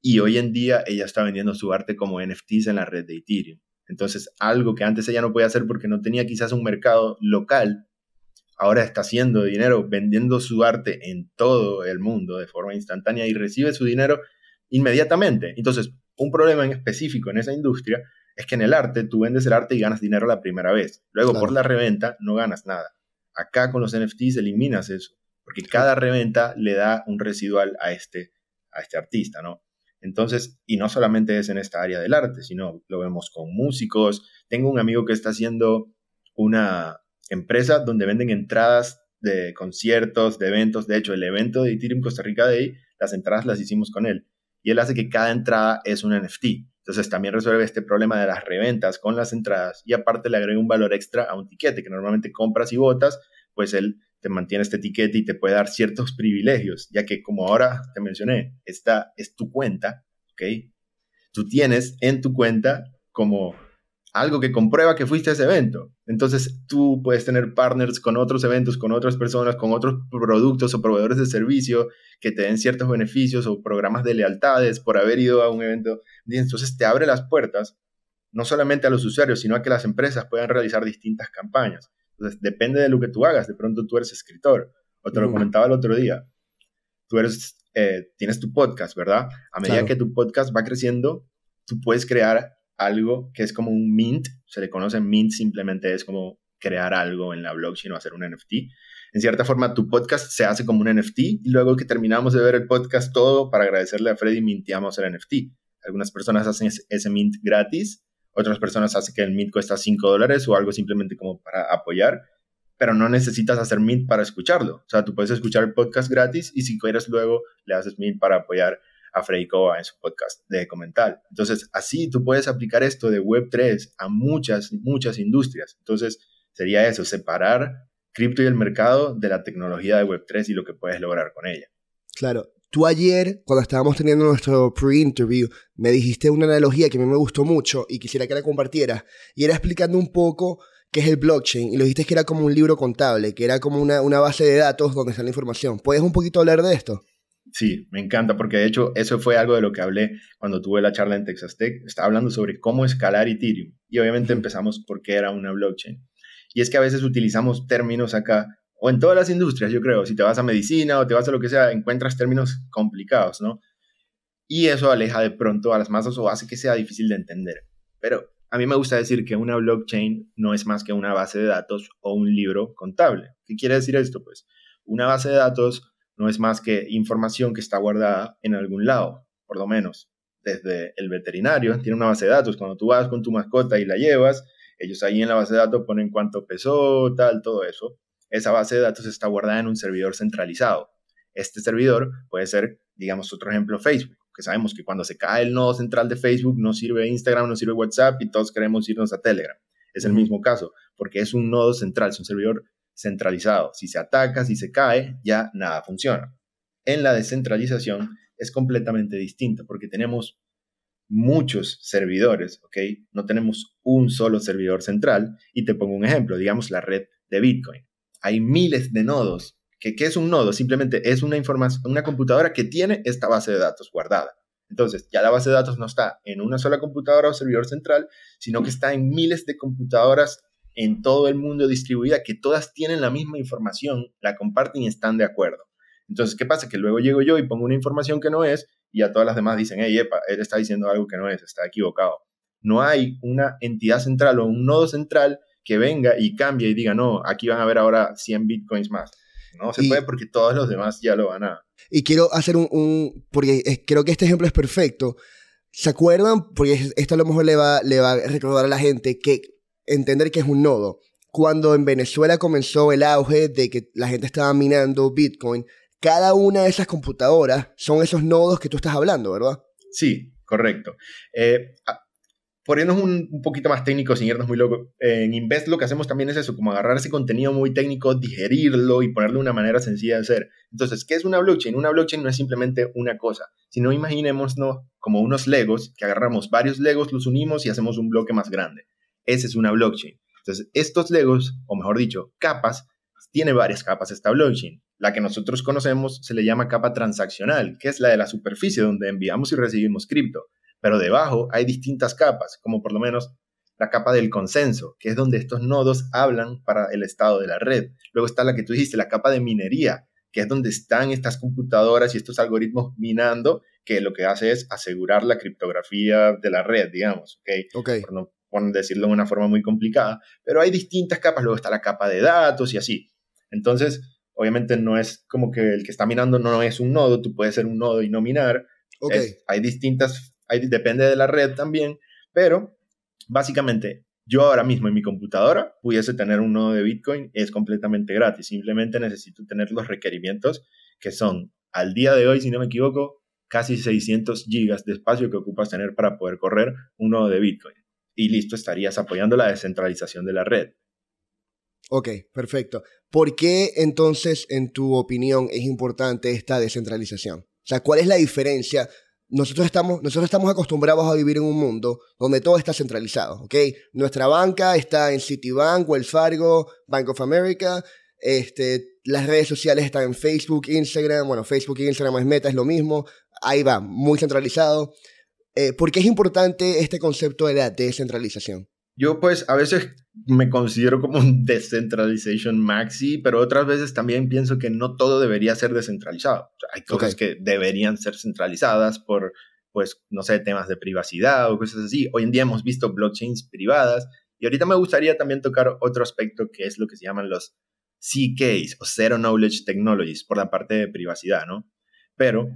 Y hoy en día ella está vendiendo su arte como NFTs en la red de Ethereum. Entonces, algo que antes ella no podía hacer porque no tenía quizás un mercado local, ahora está haciendo dinero vendiendo su arte en todo el mundo de forma instantánea y recibe su dinero inmediatamente. Entonces, un problema en específico en esa industria es que en el arte tú vendes el arte y ganas dinero la primera vez. Luego, por la reventa, no ganas nada. Acá con los NFTs eliminas eso, porque cada reventa le da un residual a este, a este artista, ¿no? Entonces, y no solamente es en esta área del arte, sino lo vemos con músicos. Tengo un amigo que está haciendo una empresa donde venden entradas de conciertos, de eventos. De hecho, el evento de Ethereum Costa Rica Day, las entradas las hicimos con él y él hace que cada entrada es un NFT. Entonces también resuelve este problema de las reventas con las entradas y aparte le agrega un valor extra a un tiquete que normalmente compras y votas, pues él te mantiene este tiquete y te puede dar ciertos [laughs] privilegios, ya que como ahora te mencioné, esta es tu cuenta, ¿ok? Tú tienes en tu cuenta como algo que comprueba que fuiste a ese evento. Entonces tú puedes tener partners con otros eventos, con otras personas, con otros productos o proveedores de servicio que te den ciertos beneficios o programas de lealtades por haber ido a un evento. Entonces te abre las puertas no solamente a los usuarios, sino a que las empresas puedan realizar distintas campañas. Entonces depende de lo que tú hagas. De pronto tú eres escritor, o te lo comentaba el otro día. Tú eres, eh, tienes tu podcast, ¿verdad? A medida que tu podcast va creciendo, tú puedes crear algo que es como un mint, se le conoce mint, simplemente es como crear algo en la blockchain o hacer un NFT. En cierta forma, tu podcast se hace como un NFT y luego que terminamos de ver el podcast todo, para agradecerle a Freddy, mintiamos el NFT. Algunas personas hacen ese mint gratis, otras personas hacen que el mint cuesta 5 dólares o algo simplemente como para apoyar, pero no necesitas hacer mint para escucharlo. O sea, tú puedes escuchar el podcast gratis y si quieres luego le haces mint para apoyar a Freddy Kova en su podcast de Comental. Entonces, así tú puedes aplicar esto de Web3 a muchas, muchas industrias. Entonces, sería eso, separar cripto y el mercado de la tecnología de Web3 y lo que puedes lograr con ella. Claro. Tú ayer, cuando estábamos teniendo nuestro pre-interview, me dijiste una analogía que a mí me gustó mucho y quisiera que la compartieras. Y era explicando un poco qué es el blockchain. Y lo dijiste que era como un libro contable, que era como una, una base de datos donde está la información. ¿Puedes un poquito hablar de esto? Sí, me encanta, porque de hecho eso fue algo de lo que hablé cuando tuve la charla en Texas Tech. Estaba hablando sobre cómo escalar Ethereum. Y obviamente empezamos por qué era una blockchain. Y es que a veces utilizamos términos acá o en todas las industrias, yo creo, si te vas a medicina o te vas a lo que sea, encuentras términos complicados, ¿no? Y eso aleja de pronto a las masas o hace que sea difícil de entender. Pero a mí me gusta decir que una blockchain no es más que una base de datos o un libro contable. ¿Qué quiere decir esto? Pues una base de datos no es más que información que está guardada en algún lado, por lo menos. Desde el veterinario tiene una base de datos. Cuando tú vas con tu mascota y la llevas, ellos ahí en la base de datos ponen cuánto pesó, tal, todo eso esa base de datos está guardada en un servidor centralizado. Este servidor puede ser, digamos, otro ejemplo, Facebook, que sabemos que cuando se cae el nodo central de Facebook no sirve Instagram, no sirve WhatsApp y todos queremos irnos a Telegram. Es el mismo caso, porque es un nodo central, es un servidor centralizado. Si se ataca, si se cae, ya nada funciona. En la descentralización es completamente distinto, porque tenemos muchos servidores, ¿ok? No tenemos un solo servidor central. Y te pongo un ejemplo, digamos la red de Bitcoin hay miles de nodos. ¿Qué, es un nodo? Simplemente es una, información, una computadora que tiene esta base de datos guardada. Entonces, ya la base de datos no está en una sola computadora o servidor central, sino que está en miles de computadoras en todo el mundo distribuida que todas tienen la misma información, la comparten y están de acuerdo. Entonces, ¿qué pasa? Que luego llego yo y pongo una información que no es y a todas las demás dicen, hey, epa, él está diciendo algo que no es, está equivocado. No hay una entidad central o un nodo central que venga y cambie y diga, no, aquí van a haber ahora 100 bitcoins más. No se puede porque todos los demás ya lo van a... Y quiero hacer un, porque creo que este ejemplo es perfecto. ¿Se acuerdan? Porque esto a lo mejor le va, le va a recordar a la gente que entender que es un nodo. Cuando en Venezuela comenzó el auge de que la gente estaba minando Bitcoin, cada una de esas computadoras son esos nodos que tú estás hablando, ¿verdad? Sí, correcto. Eh, por irnos un, poquito más técnico, sin irnos muy loco, en Invest lo que hacemos también es eso, como agarrar ese contenido muy técnico, digerirlo y ponerle una manera sencilla de hacer. Entonces, ¿qué es una blockchain? Una blockchain no es simplemente una cosa, sino imaginémonos como unos legos, que agarramos varios legos, los unimos y hacemos un bloque más grande. Esa es una blockchain. Entonces, estos legos, o mejor dicho, capas, tiene varias capas esta blockchain. La que nosotros conocemos se le llama capa transaccional, que es la de la superficie donde enviamos y recibimos cripto pero debajo hay distintas capas, como por lo menos la capa del consenso, que es donde estos nodos hablan para el estado de la red. Luego está la que tú dijiste, la capa de minería, que es donde están estas computadoras y estos algoritmos minando, que lo que hace es asegurar la criptografía de la red, digamos, ¿ok? Por no por decirlo de una forma muy complicada, pero hay distintas capas, luego está la capa de datos y así. Entonces, obviamente no es como que el que está minando no es un nodo, tú puedes ser un nodo y no minar. Okay. hay distintas depende de la red también, pero básicamente yo ahora mismo en mi computadora pudiese tener un nodo de Bitcoin, es completamente gratis, simplemente necesito tener los requerimientos que son al día de hoy, si no me equivoco, casi 600 gigas de espacio que ocupas tener para poder correr un nodo de Bitcoin. Y listo, estarías apoyando la descentralización de la red. Ok, perfecto. ¿Por qué entonces, en tu opinión, es importante esta descentralización? O sea, ¿cuál es la diferencia nosotros estamos, nosotros estamos acostumbrados a vivir en un mundo donde todo está centralizado, ¿ok? Nuestra banca está en Citibank, Wells Fargo, Bank of America, este, las redes sociales están en Facebook, Instagram, bueno, Facebook e Instagram es Meta, es lo mismo, ahí va, muy centralizado. Eh, ¿Por qué es importante este concepto de la descentralización? Yo pues a veces me considero como un decentralization maxi, pero otras veces también pienso que no todo debería ser descentralizado. hay cosas que deberían ser centralizadas por, pues, no sé, temas de privacidad o cosas así. Hoy en día hemos visto blockchains privadas y ahorita me gustaría también tocar otro aspecto que es lo que se llaman los CKs o Zero Knowledge Technologies por la parte de privacidad, ¿no? Pero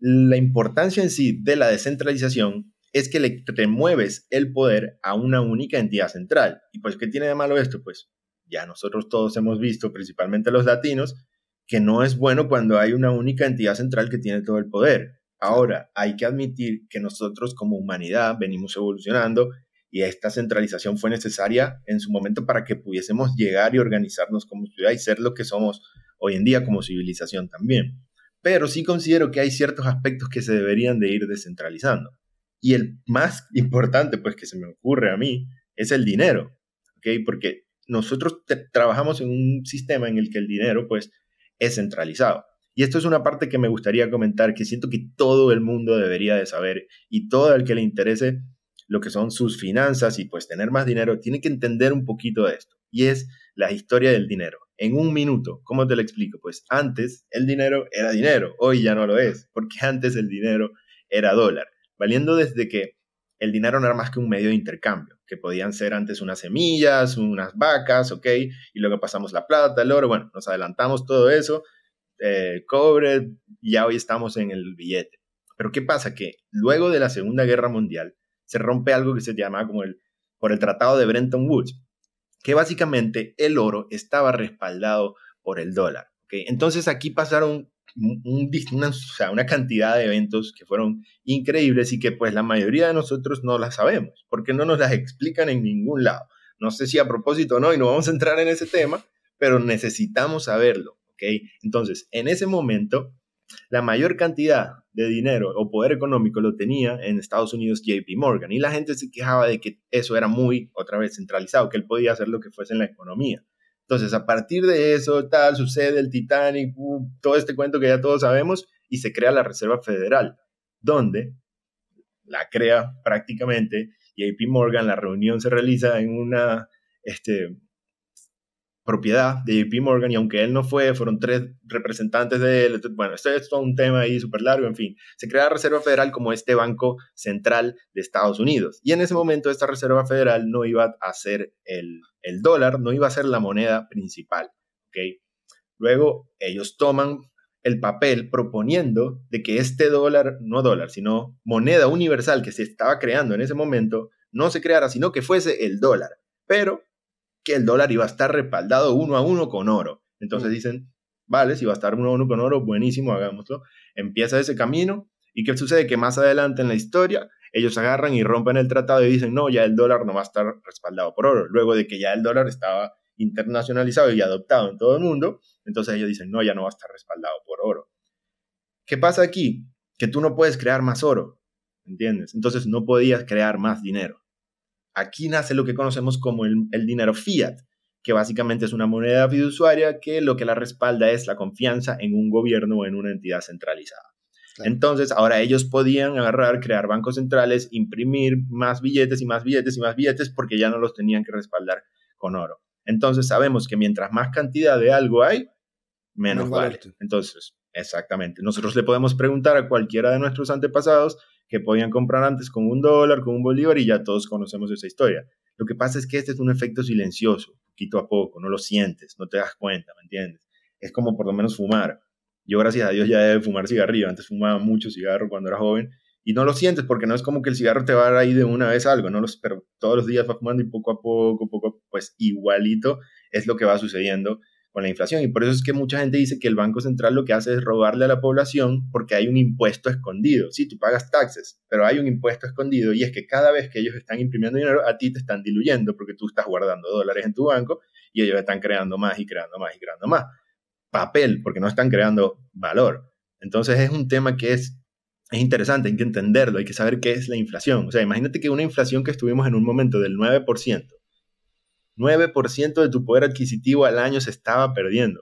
la importancia en sí de la descentralización es que le remueves el poder a una única entidad central. ¿Y pues qué tiene de malo esto? Pues ya nosotros todos hemos visto, principalmente los latinos, que no es bueno cuando hay una única entidad central que tiene todo el poder. Ahora, hay que admitir que nosotros como humanidad venimos evolucionando y esta centralización fue necesaria en su momento para que pudiésemos llegar y organizarnos como ciudad y ser lo que somos hoy en día como civilización también. Pero sí considero que hay ciertos aspectos que se deberían de ir descentralizando. Y el más importante, pues que se me ocurre a mí, es el dinero, ¿ok? Porque nosotros trabajamos en un sistema en el que el dinero, pues, es centralizado. Y esto es una parte que me gustaría comentar, que siento que todo el mundo debería de saber y todo el que le interese lo que son sus finanzas y pues tener más dinero, tiene que entender un poquito de esto. Y es la historia del dinero. En un minuto, ¿cómo te lo explico? Pues antes el dinero era dinero, hoy ya no lo es, porque antes el dinero era dólar, valiendo desde que el dinero no era más que un medio de intercambio, que podían ser antes unas semillas, unas vacas, ¿ok? Y luego pasamos la plata, el oro, bueno, nos adelantamos todo eso, eh, cobre, ya hoy estamos en el billete. Pero ¿qué pasa? Que luego de la Segunda Guerra Mundial se rompe algo que se llamaba como el, por el Tratado de Bretton Woods, que básicamente el oro estaba respaldado por el dólar. ¿okay? Entonces aquí pasaron una, una, cantidad de eventos que fueron increíbles y que pues la mayoría de nosotros no las sabemos, porque no nos las explican en ningún lado. No sé si a propósito o no, y no vamos a entrar en ese tema, pero necesitamos saberlo. ¿okay? Entonces, en ese momento, la mayor cantidad de dinero o poder económico lo tenía en Estados Unidos JP Morgan y la gente se quejaba de que eso era muy, otra vez, centralizado, que él podía hacer lo que fuese en la economía. Entonces, a partir de eso, tal, sucede el Titanic, todo este cuento que ya todos sabemos, y se crea la Reserva Federal, donde la crea prácticamente JP Morgan, la reunión se realiza en una, este, propiedad de JP Morgan y aunque él no fue, fueron tres representantes de él. Bueno, esto es todo un tema ahí súper largo, en fin. Se crea la Reserva Federal como este banco central de Estados Unidos. Y en ese momento esta Reserva Federal no iba a ser el, el dólar, no iba a ser la moneda principal. Luego ellos toman el papel proponiendo de que este dólar, no dólar, sino moneda universal que se estaba creando en ese momento, no se creara, sino que fuese el dólar. Pero que el dólar iba a estar respaldado uno a uno con oro. Entonces mm. dicen, vale, si va a estar uno a uno con oro, buenísimo, hagámoslo. Empieza ese camino. ¿Y qué sucede? Que más adelante en la historia, ellos agarran y rompen el tratado y dicen, no, ya el dólar no va a estar respaldado por oro. Luego de que ya el dólar estaba internacionalizado y adoptado en todo el mundo, entonces ellos dicen, no, ya no va a estar respaldado por oro. ¿Qué pasa aquí? Que tú no puedes crear más oro, ¿entiendes? Entonces no podías crear más dinero. Aquí nace lo que conocemos como el, dinero fiat, que básicamente es una moneda fiduciaria que lo que la respalda es la confianza en un gobierno o en una entidad centralizada. Entonces, ahora ellos podían agarrar, crear bancos centrales, imprimir más billetes y más billetes y más billetes porque ya no los tenían que respaldar con oro. Entonces, sabemos que mientras más cantidad de algo hay, menos vale. Entonces, exactamente. Nosotros le podemos preguntar a cualquiera de nuestros antepasados que podían comprar antes con un dólar, con un bolívar y ya todos conocemos esa historia. Lo que pasa es que este es un efecto silencioso, poquito a poco, no lo sientes, no te das cuenta, ¿me entiendes? Es como por lo menos fumar. Yo gracias a Dios ya de fumar cigarrillo, antes fumaba mucho cigarro cuando era joven y no lo sientes porque no es como que el cigarro te va a dar ahí de una vez algo, no los, pero todos los días va fumando y poco a poco, poco, pues igualito es lo que va sucediendo con la inflación. Y por eso es que mucha gente dice que el Banco Central lo que hace es robarle a la población porque hay un impuesto escondido. Sí, tú pagas taxes, pero hay un impuesto escondido y es que cada vez que ellos están imprimiendo dinero, a ti te están diluyendo porque tú estás guardando dólares en tu banco y ellos están creando más y creando más y creando más. Papel, porque no están creando valor. Entonces es un tema que es, es interesante, hay que entenderlo, hay que saber qué es la inflación. O sea, imagínate que una inflación que estuvimos en un momento del 9%, 9% de tu poder adquisitivo al año se estaba perdiendo.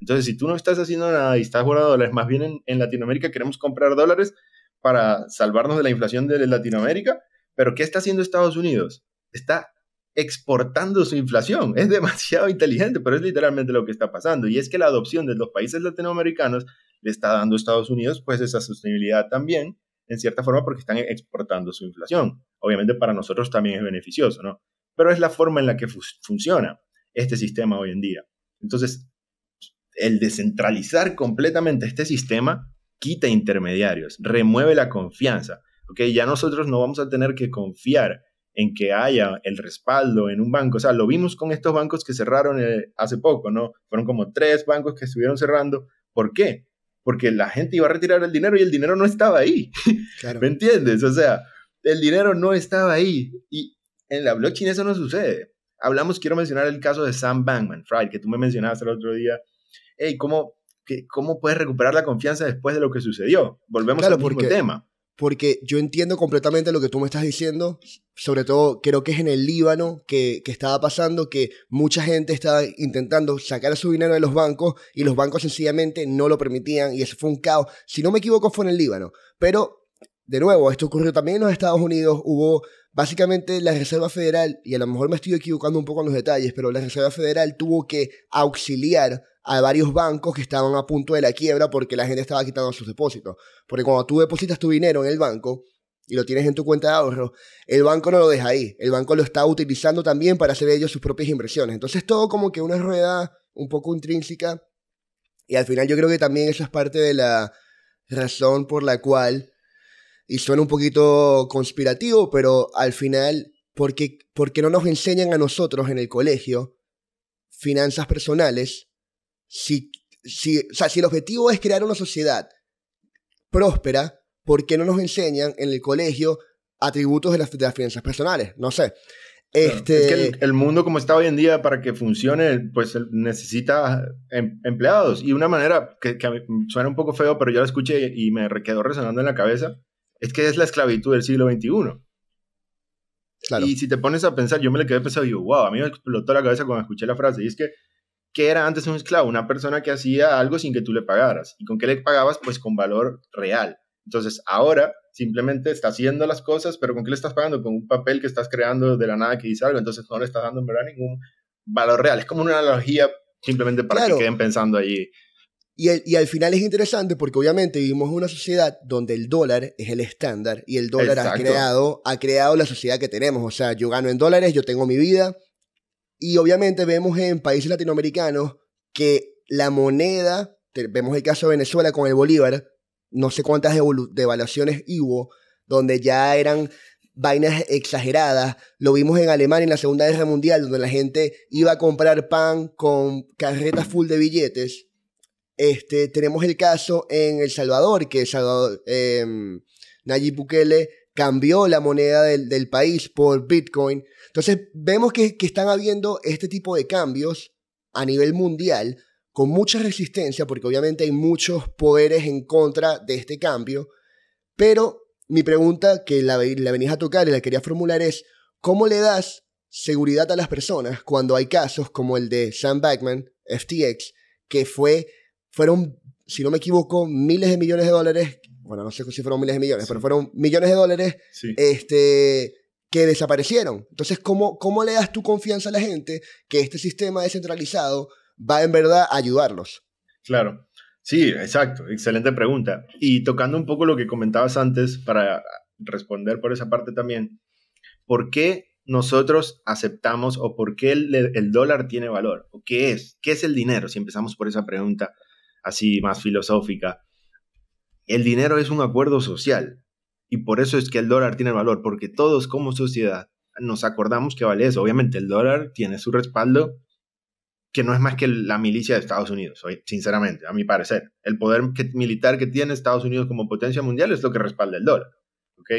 Entonces, si tú no estás haciendo nada y estás guardando dólares, más bien en, Latinoamérica queremos comprar dólares para salvarnos de la inflación de Latinoamérica, pero ¿qué está haciendo Estados Unidos? Está exportando su inflación. Es demasiado inteligente, pero es literalmente lo que está pasando. Y es que la adopción de los países latinoamericanos le está dando a Estados Unidos pues esa sostenibilidad también, en cierta forma, porque están exportando su inflación. Obviamente para nosotros también es beneficioso, ¿no? Pero es la forma en la que funciona este sistema hoy en día. Entonces, el descentralizar completamente este sistema quita intermediarios, remueve la confianza. ¿okay? Ya nosotros no vamos a tener que confiar en que haya el respaldo en un banco. O sea, lo vimos con estos bancos que cerraron eh, hace poco, ¿no? Fueron como tres bancos que estuvieron cerrando. ¿Por qué? porque la gente iba a retirar el dinero y el dinero no estaba ahí. ¿Me entiendes? O sea, el dinero no estaba ahí. Y en la blockchain eso no sucede. Hablamos, quiero mencionar el caso de Sam Bankman Fried, que tú me mencionaste el otro día. Hey, ¿cómo, ¿cómo puedes recuperar la confianza después de lo que sucedió? Volvemos al mismo tema porque yo entiendo completamente lo que tú me estás diciendo, sobre todo creo que es en el Líbano que, estaba pasando que mucha gente estaba intentando sacar su dinero de los bancos y los bancos sencillamente no lo permitían y eso fue un caos. Si no me equivoco fue en el Líbano, pero de nuevo, esto ocurrió también en los Estados Unidos, hubo básicamente la Reserva Federal, y a lo mejor me estoy equivocando un poco en los detalles, pero la Reserva Federal tuvo que auxiliar a varios bancos que estaban a punto de la quiebra porque la gente estaba quitando sus depósitos. Porque cuando tú depositas tu dinero en el banco y lo tienes en tu cuenta de ahorro, el banco no lo deja ahí. El banco lo está utilizando también para hacer ellos sus propias inversiones. Entonces todo como que una rueda un poco intrínseca. Y al final yo creo que también eso es parte de la razón por la cual, y suena un poquito conspirativo, pero al final, porque, porque no nos enseñan a nosotros en el colegio finanzas personales si, si, o sea, si el objetivo es crear una sociedad próspera, ¿por qué no nos enseñan en el colegio atributos de las, finanzas personales? No sé. Este... Es que el, mundo como está hoy en día, para que funcione, pues necesita em, empleados. Y una manera que, que suena un poco feo, pero yo la escuché y me quedó resonando en la cabeza, es que es la esclavitud del siglo XXI. Claro. Y si te pones a pensar, yo me le quedé pensando y digo, wow, a mí me explotó la cabeza cuando escuché la frase. Y es que ¿Qué era antes un esclavo? Una persona que hacía algo sin que tú le pagaras. ¿Y con qué le pagabas? Pues con valor real. Entonces, ahora simplemente está haciendo las cosas, pero ¿con qué le estás pagando? Con un papel que estás creando de la nada que dice algo. Entonces, no le estás dando en verdad ningún valor real. Es como una analogía simplemente para que queden pensando allí. Y, al final es interesante porque obviamente vivimos en una sociedad donde el dólar es el estándar y el dólar ha creado, ha creado la sociedad que tenemos. O sea, yo gano en dólares, yo tengo mi vida, y obviamente vemos en países latinoamericanos que la moneda, vemos el caso de Venezuela con el Bolívar, no sé cuántas devaluaciones hubo, donde ya eran vainas exageradas. Lo vimos en Alemania en la Segunda Guerra Mundial, donde la gente iba a comprar pan con carretas full de billetes. Este, tenemos el caso en El Salvador, que Salvador, em, Nayib Bukele cambió la moneda del, del país por Bitcoin. Entonces vemos que, están habiendo este tipo de cambios a nivel mundial con mucha resistencia, porque obviamente hay muchos poderes en contra de este cambio, pero mi pregunta que la, la venís a tocar y la quería formular es, ¿cómo le das seguridad a las personas cuando hay casos como el de Sam Backman, FTX, que fue, fueron, si no me equivoco, miles de millones de dólares, bueno, no sé si fueron miles de millones, pero fueron millones de dólares, este, que desaparecieron. Entonces, ¿cómo, ¿cómo le das tu confianza a la gente que este sistema descentralizado va en verdad a ayudarlos? Claro. Sí, exacto. Excelente pregunta. Y tocando un poco lo que comentabas antes, para responder por esa parte también, ¿por qué nosotros aceptamos o por qué el, el dólar tiene valor? ¿O qué es? ¿Qué es el dinero? Si empezamos por esa pregunta así más filosófica. El dinero es un acuerdo social. Y por eso es que el dólar tiene valor, porque todos como sociedad nos acordamos que vale eso. Obviamente el dólar tiene su respaldo, que no es más que la milicia de Estados Unidos, sinceramente, a mi parecer. El poder militar que tiene Estados Unidos como potencia mundial es lo que respalda el dólar. ¿ok?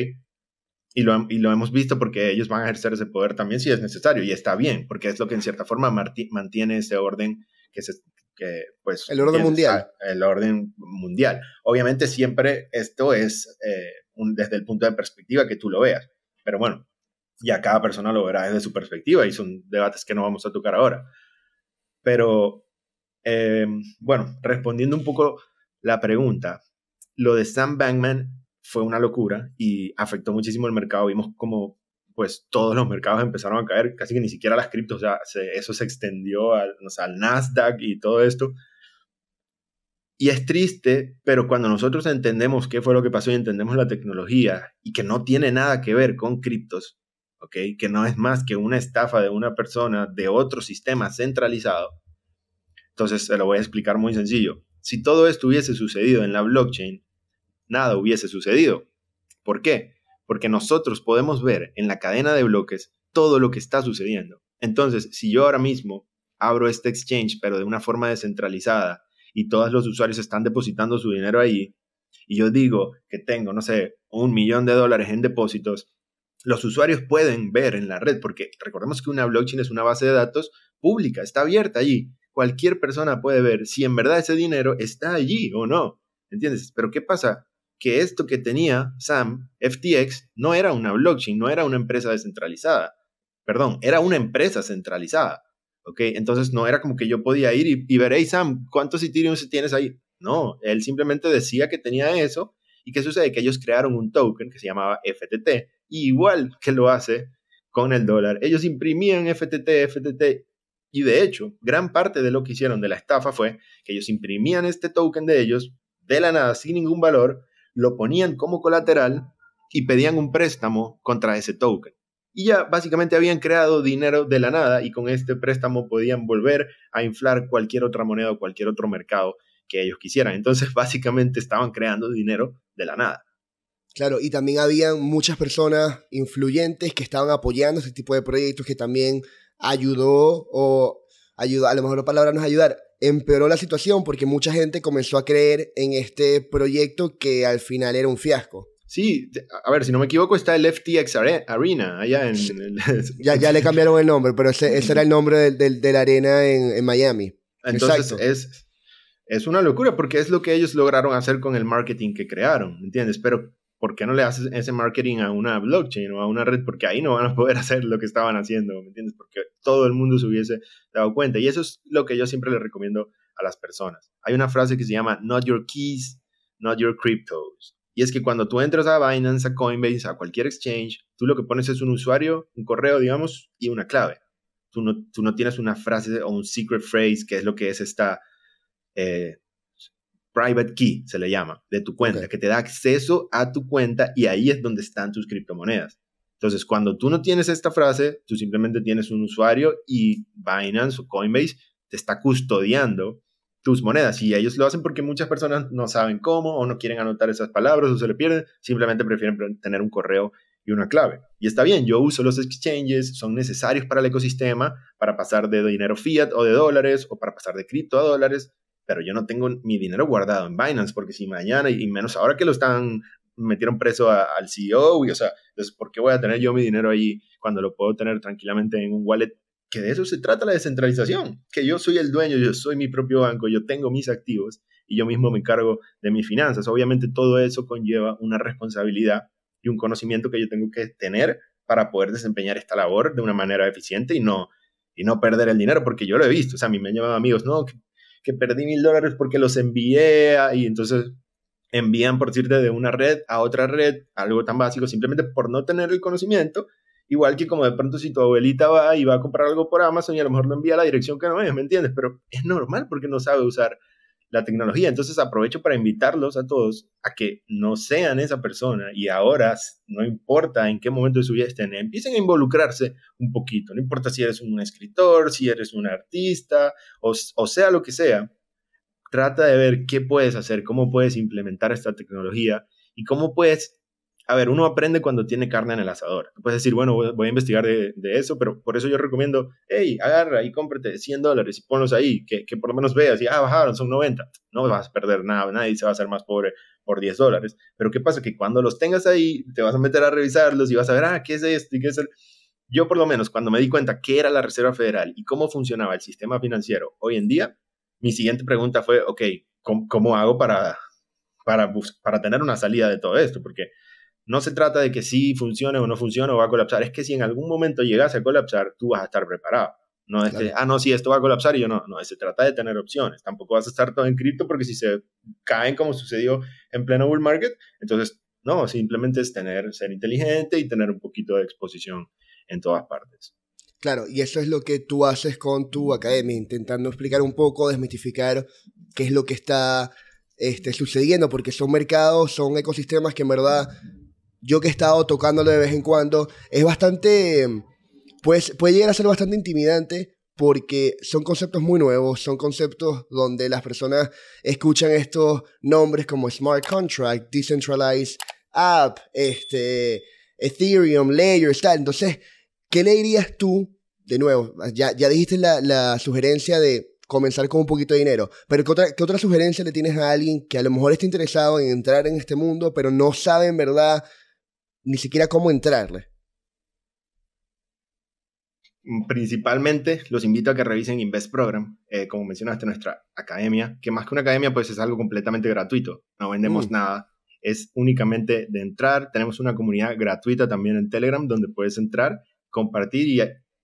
Y lo, y lo hemos visto porque ellos van a ejercer ese poder también si es necesario, y está bien, porque es lo que en cierta forma mantiene ese orden que, se, que pues... El orden mundial. El orden mundial. Obviamente siempre esto es... Eh, desde el punto de perspectiva que tú lo veas. Pero bueno, ya cada persona lo verá desde su perspectiva y son debates que no vamos a tocar ahora. Pero, eh, bueno, respondiendo un poco la pregunta, lo de Sam Bankman fue una locura y afectó muchísimo el mercado. Vimos como pues todos los mercados empezaron a caer, casi que ni siquiera las criptos, o sea, eso se extendió al, Nasdaq y todo esto. Y es triste, pero cuando nosotros entendemos qué fue lo que pasó y entendemos la tecnología y que no tiene nada que ver con criptos, ¿ok? Que no es más que una estafa de una persona de otro sistema centralizado. Entonces, se lo voy a explicar muy sencillo. Si todo esto hubiese sucedido en la blockchain, nada hubiese sucedido. ¿Por qué? Porque nosotros podemos ver en la cadena de bloques todo lo que está sucediendo. Entonces, si yo ahora mismo abro este exchange, pero de una forma descentralizada, y todos los usuarios están depositando su dinero ahí, y yo digo que tengo, no sé, un millón de dólares en depósitos, los usuarios pueden ver en la red, porque recordemos que una blockchain es una base de datos pública, está abierta allí. Cualquier persona puede ver si en verdad ese dinero está allí o no. ¿Entiendes? Pero ¿qué pasa? Que esto que tenía Sam, FTX, no era una blockchain, no era una empresa descentralizada. Perdón, era una empresa centralizada. ¿Ok? Entonces no era como que yo podía ir y, y ver, Sam, ¿cuántos Ethereum tienes ahí? No, él simplemente decía que tenía eso. ¿Y qué sucede? Que ellos crearon un token que se llamaba FTT, igual que lo hace con el dólar. Ellos imprimían FTT, FTT, y de hecho, gran parte de lo que hicieron de la estafa fue que ellos imprimían este token de ellos de la nada, sin ningún valor, lo ponían como colateral y pedían un préstamo contra ese token. Y ya básicamente habían creado dinero de la nada y con este préstamo podían volver a inflar cualquier otra moneda o cualquier otro mercado que ellos quisieran. Entonces [laughs] básicamente estaban creando dinero de la nada. Claro, y también habían muchas personas influyentes que estaban apoyando este tipo de proyectos que también ayudó o ayudó, a lo mejor la palabra no es ayudar, empeoró la situación porque mucha gente comenzó a creer en este proyecto que al final era un fiasco. Sí, a ver, si no me equivoco, está el FTX Arena allá en... [laughs] ya, ya le cambiaron el nombre, pero ese, era el nombre de, la arena en, Miami. Entonces es, es una locura porque es lo que ellos lograron hacer con el marketing que crearon, ¿entiendes? Pero ¿por qué no le haces ese marketing a una blockchain o a una red? Porque ahí no van a poder [laughs] hacer lo que estaban haciendo, ¿me entiendes? Porque todo el mundo se hubiese dado cuenta. Y eso es lo que yo siempre le recomiendo a las personas. Hay una frase que se llama Not Your Keys, Not Your Cryptos. Y es que cuando tú entras a Binance, a Coinbase, a cualquier exchange, tú lo que pones es un usuario, un correo, digamos, y una clave. Tú no, tú no tienes una frase o un secret phrase, que es lo que es esta eh, private key, se le llama, de tu cuenta, que te da acceso a tu cuenta y ahí es donde están tus criptomonedas. Entonces, cuando tú no tienes esta frase, tú simplemente tienes un usuario y Binance o Coinbase te está custodiando tus monedas. Y ellos lo hacen porque muchas personas no saben cómo o no quieren anotar esas palabras o se le pierden, simplemente prefieren tener un correo y una clave. Y está bien, yo uso los exchanges, son necesarios para el ecosistema, para pasar de dinero fiat o de dólares o para pasar de cripto a dólares, pero yo no tengo mi dinero guardado en Binance, porque si mañana, y menos ahora que lo están, metieron preso al CEO, y o sea, entonces, ¿por qué voy a tener yo mi dinero ahí cuando lo puedo tener tranquilamente en un wallet? Que de eso se trata la descentralización, que yo soy el dueño, yo soy mi propio banco, yo tengo mis activos y yo mismo me encargo de mis finanzas. Obviamente todo eso conlleva una responsabilidad y un conocimiento que yo tengo que tener para poder desempeñar esta labor de una manera eficiente y no, y no perder el dinero, porque yo lo he visto. O sea, a mí me han llamado amigos, no, que perdí mil dólares porque los envié y entonces envían, por decirte, de una red a otra red, algo tan básico, simplemente por no tener el conocimiento, igual que como de pronto si tu abuelita va y va a comprar algo por Amazon y a lo mejor lo envía a la dirección que no es, ¿me entiendes? Pero es normal porque no sabe usar la tecnología. Entonces aprovecho para invitarlos a todos a que no sean esa persona y ahora, no importa en qué momento de su vida estén, empiecen a involucrarse un poquito. No importa si eres un escritor, si eres un artista o, o sea lo que sea. Trata de ver qué puedes hacer, cómo puedes implementar esta tecnología y cómo puedes a ver, uno aprende cuando tiene carne en el asador. Puedes decir, bueno, voy a investigar de, eso, pero por eso yo recomiendo, hey, agarra y cómprate 100 dólares y ponlos ahí, que, por lo menos veas y, ah, bajaron, son 90. No vas a perder nada, nadie se va a hacer más pobre por 10 dólares. Pero ¿qué pasa? Que cuando los tengas ahí, te vas a meter a revisarlos y vas a ver, ah, ¿qué es esto? ¿Y qué es el...? Yo por lo menos, cuando me di cuenta qué era la Reserva Federal y cómo funcionaba el sistema financiero hoy en día, mi siguiente pregunta fue, ok, ¿cómo, cómo hago para, para, para tener una salida de todo esto? Porque no se trata de que si funcione o no funcione o va a colapsar, es que si en algún momento llegase a colapsar, tú vas a estar preparado. No es que, ah, no, si esto va a colapsar y yo no, no, se trata de tener opciones. Tampoco vas a estar todo en cripto porque si se caen como sucedió en pleno bull market, entonces, no, simplemente es tener, ser inteligente y tener un poquito de exposición en todas partes. Claro, y eso es lo que tú haces con tu academia, intentando explicar un poco, desmitificar qué es lo que está este, sucediendo, porque son mercados, son ecosistemas que en verdad yo que he estado tocándolo de vez en cuando, es bastante, pues puede llegar a ser bastante intimidante porque son conceptos muy nuevos, son conceptos donde las personas escuchan estos nombres como smart contract, decentralized app, este, Ethereum, layers, tal. Entonces, ¿qué le dirías tú? De nuevo, ya, ya dijiste la, la sugerencia de comenzar con un poquito de dinero. Pero ¿qué otra, ¿qué otra sugerencia le tienes a alguien que a lo mejor está interesado en entrar en este mundo, pero no sabe en verdad ni siquiera cómo entrarle? Principalmente los invito a que revisen Invest Program, eh, como mencionaste, nuestra academia, que más que una academia, pues es algo completamente gratuito. No vendemos Mm. nada, es únicamente de entrar. Tenemos una comunidad gratuita también en Telegram donde puedes entrar, compartir y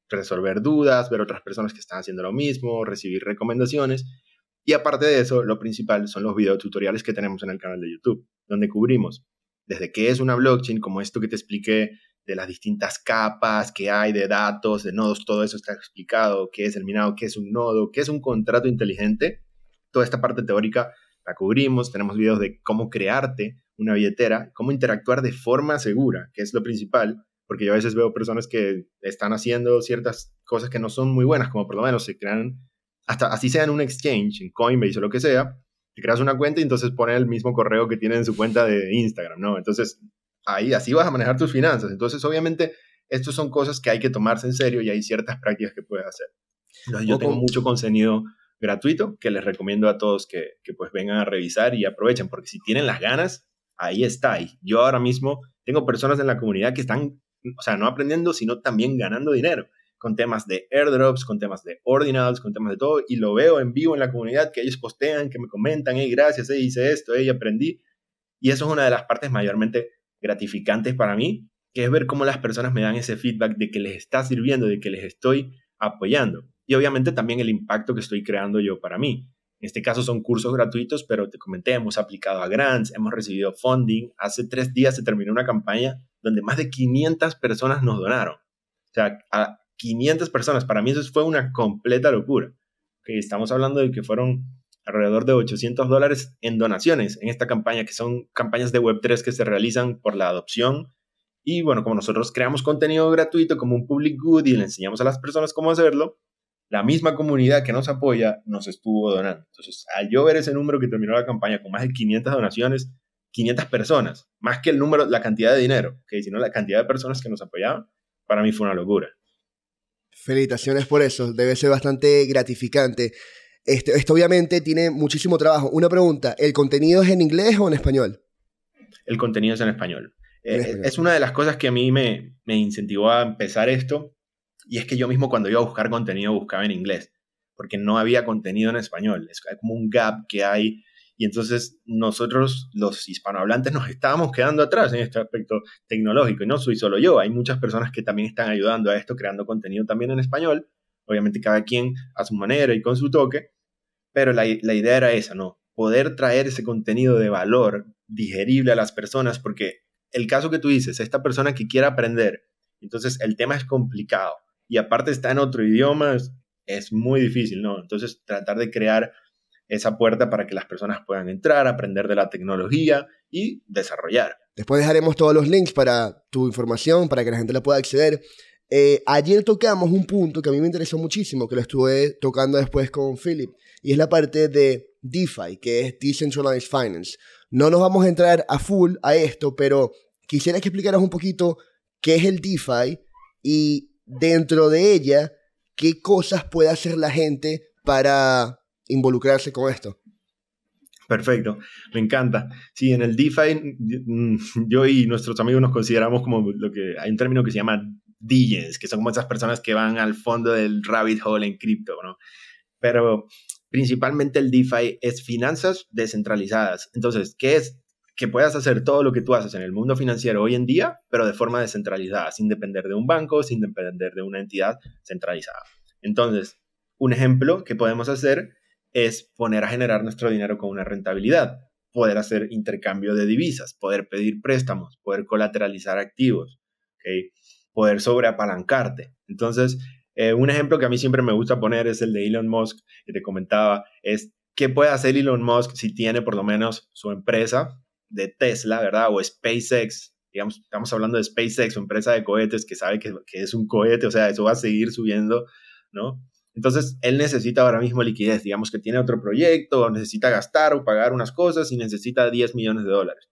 resolver dudas, ver otras personas que están haciendo lo mismo, recibir recomendaciones. Y aparte de eso, lo principal son los videotutoriales que tenemos en el canal de YouTube, donde cubrimos desde qué es una blockchain, como esto que te expliqué de las distintas capas que hay de datos, de nodos, todo eso está explicado, qué es el minado, qué es un nodo, qué es un contrato inteligente. Toda esta parte teórica la cubrimos, tenemos videos de cómo crearte una billetera, cómo interactuar de forma segura, que es lo principal, porque yo a veces veo personas que están haciendo ciertas cosas que no son muy buenas, como por lo menos se crean, hasta así sea en un exchange, en Coinbase o lo que sea, te creas una cuenta y entonces ponen el mismo correo que tienen en su cuenta de Instagram, ¿no? Entonces, ahí así vas a manejar tus finanzas. Entonces, obviamente, estas son cosas que hay que tomarse en serio y hay ciertas prácticas que puedes hacer. Entonces, yo tengo mucho contenido gratuito que les recomiendo a todos que, que pues vengan a revisar y aprovechen, porque si tienen las ganas, ahí está. Y yo ahora mismo tengo personas en la comunidad que están, o sea, no aprendiendo, sino también ganando dinero con temas de airdrops, con temas de ordinals, con temas de todo, y lo veo en vivo en la comunidad que ellos postean, que me comentan, hey, gracias, hey, hice esto, hey, aprendí. Y eso es una de las partes mayormente gratificantes para mí, que es ver cómo las personas me dan ese feedback de que les está sirviendo, de que les estoy apoyando. Y obviamente también el impacto que estoy creando yo para mí. En este caso son cursos gratuitos, pero te comenté, hemos aplicado a grants, hemos recibido funding. Hace tres días se terminó una campaña donde más de 500 personas nos donaron. O sea, a 500 personas. Para mí eso fue una completa locura. Que estamos hablando de que fueron alrededor de 800 dólares en donaciones en esta campaña, que son campañas de Web3 que se realizan por la adopción. Y bueno, como nosotros creamos contenido gratuito como un public good y le enseñamos a las personas cómo hacerlo, la misma comunidad que nos apoya nos estuvo donando. Entonces, al yo ver ese número que terminó la campaña con más de 500 donaciones, 500 personas, más que el número, la cantidad de dinero, que sino la cantidad de personas que nos apoyaban, para mí fue una locura. Felicitaciones por eso, debe ser bastante gratificante. Este, esto obviamente tiene muchísimo trabajo. Una pregunta, ¿el contenido es en inglés o en español? El contenido es en español. En Eh, español. es una de las cosas que a mí me, me incentivó a empezar esto, y es que yo mismo cuando iba a buscar contenido buscaba en inglés, porque no había contenido en español. Es como un gap que hay, y entonces nosotros, los hispanohablantes, [laughs] nos estábamos quedando atrás en este aspecto tecnológico, y no soy solo yo, hay muchas personas que también están ayudando a esto, creando contenido también en español, obviamente cada quien a su manera y con su toque, pero la, la idea era esa, ¿no? Poder traer ese contenido de valor digerible a las personas, porque el caso que tú dices, esta persona que quiere aprender, entonces el tema es complicado y aparte está en otro idioma, es, es muy difícil, ¿no? Entonces tratar de crear esa puerta para que las personas puedan entrar, aprender de la tecnología y desarrollar. Después dejaremos todos los links para tu información, para que la gente la pueda acceder. Eh, ayer tocamos un punto que a mí me interesó muchísimo, que lo estuve tocando después con Philip, y es la parte de DeFi, que es Decentralized Finance. No nos vamos a entrar a full a esto, pero quisiera que explicaras un poquito qué es el DeFi y dentro de ella, qué cosas puede hacer la gente para involucrarse con esto. Perfecto, me encanta. Sí, en el DeFi, mm, [laughs] yo y nuestros amigos nos consideramos como lo que hay un término que se llama DJs, que son como esas personas que van al fondo del rabbit hole en cripto, ¿no? Pero principalmente el DeFi es finanzas descentralizadas. Entonces, ¿qué es? Que puedas hacer todo lo que tú haces en el mundo financiero hoy en día, pero de forma descentralizada, sin depender de un banco, sin depender de una entidad centralizada. Entonces, un ejemplo que podemos hacer es poner a generar nuestro dinero con una rentabilidad, poder hacer intercambio de divisas, poder pedir préstamos, poder colateralizar activos, ¿okay? poder sobreapalancarte. Entonces, eh, un ejemplo que a mí siempre me gusta poner es el de Elon Musk, que te comentaba, es qué puede hacer Elon Musk si tiene por lo menos su empresa de Tesla, ¿verdad? O SpaceX, digamos, estamos hablando de SpaceX, su empresa de cohetes que sabe que, que es un cohete, o sea, eso va a seguir subiendo, ¿no? Entonces, él necesita ahora mismo liquidez, digamos que tiene otro proyecto, o necesita gastar o pagar unas cosas y necesita 10 millones de dólares.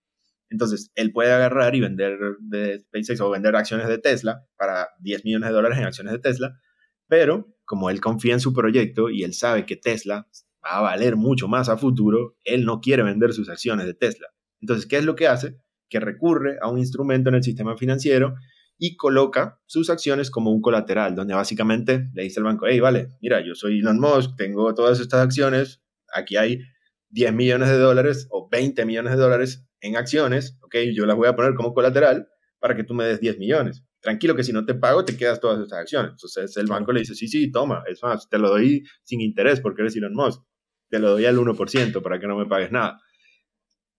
Entonces, él puede agarrar y vender de SpaceX o vender acciones de Tesla para 10 millones de dólares en acciones de Tesla, pero como él confía en su proyecto y él sabe que Tesla va a valer mucho más a futuro, él no quiere vender sus acciones de Tesla. Entonces, ¿qué es lo que hace? Que recurre a un instrumento en el sistema financiero y coloca sus acciones como un colateral, donde básicamente le dice al banco, hey, vale, mira, yo soy Elon Musk, tengo todas estas acciones, aquí hay 10 millones de dólares o 20 millones de dólares en acciones, ok, yo las voy a poner como colateral para que tú me des 10 millones. Tranquilo que si no te pago, te quedas todas estas acciones. Entonces el banco le dice, sí, sí, toma, es más, te lo doy sin interés porque eres Elon Musk. Te lo doy al 1% para que no me pagues nada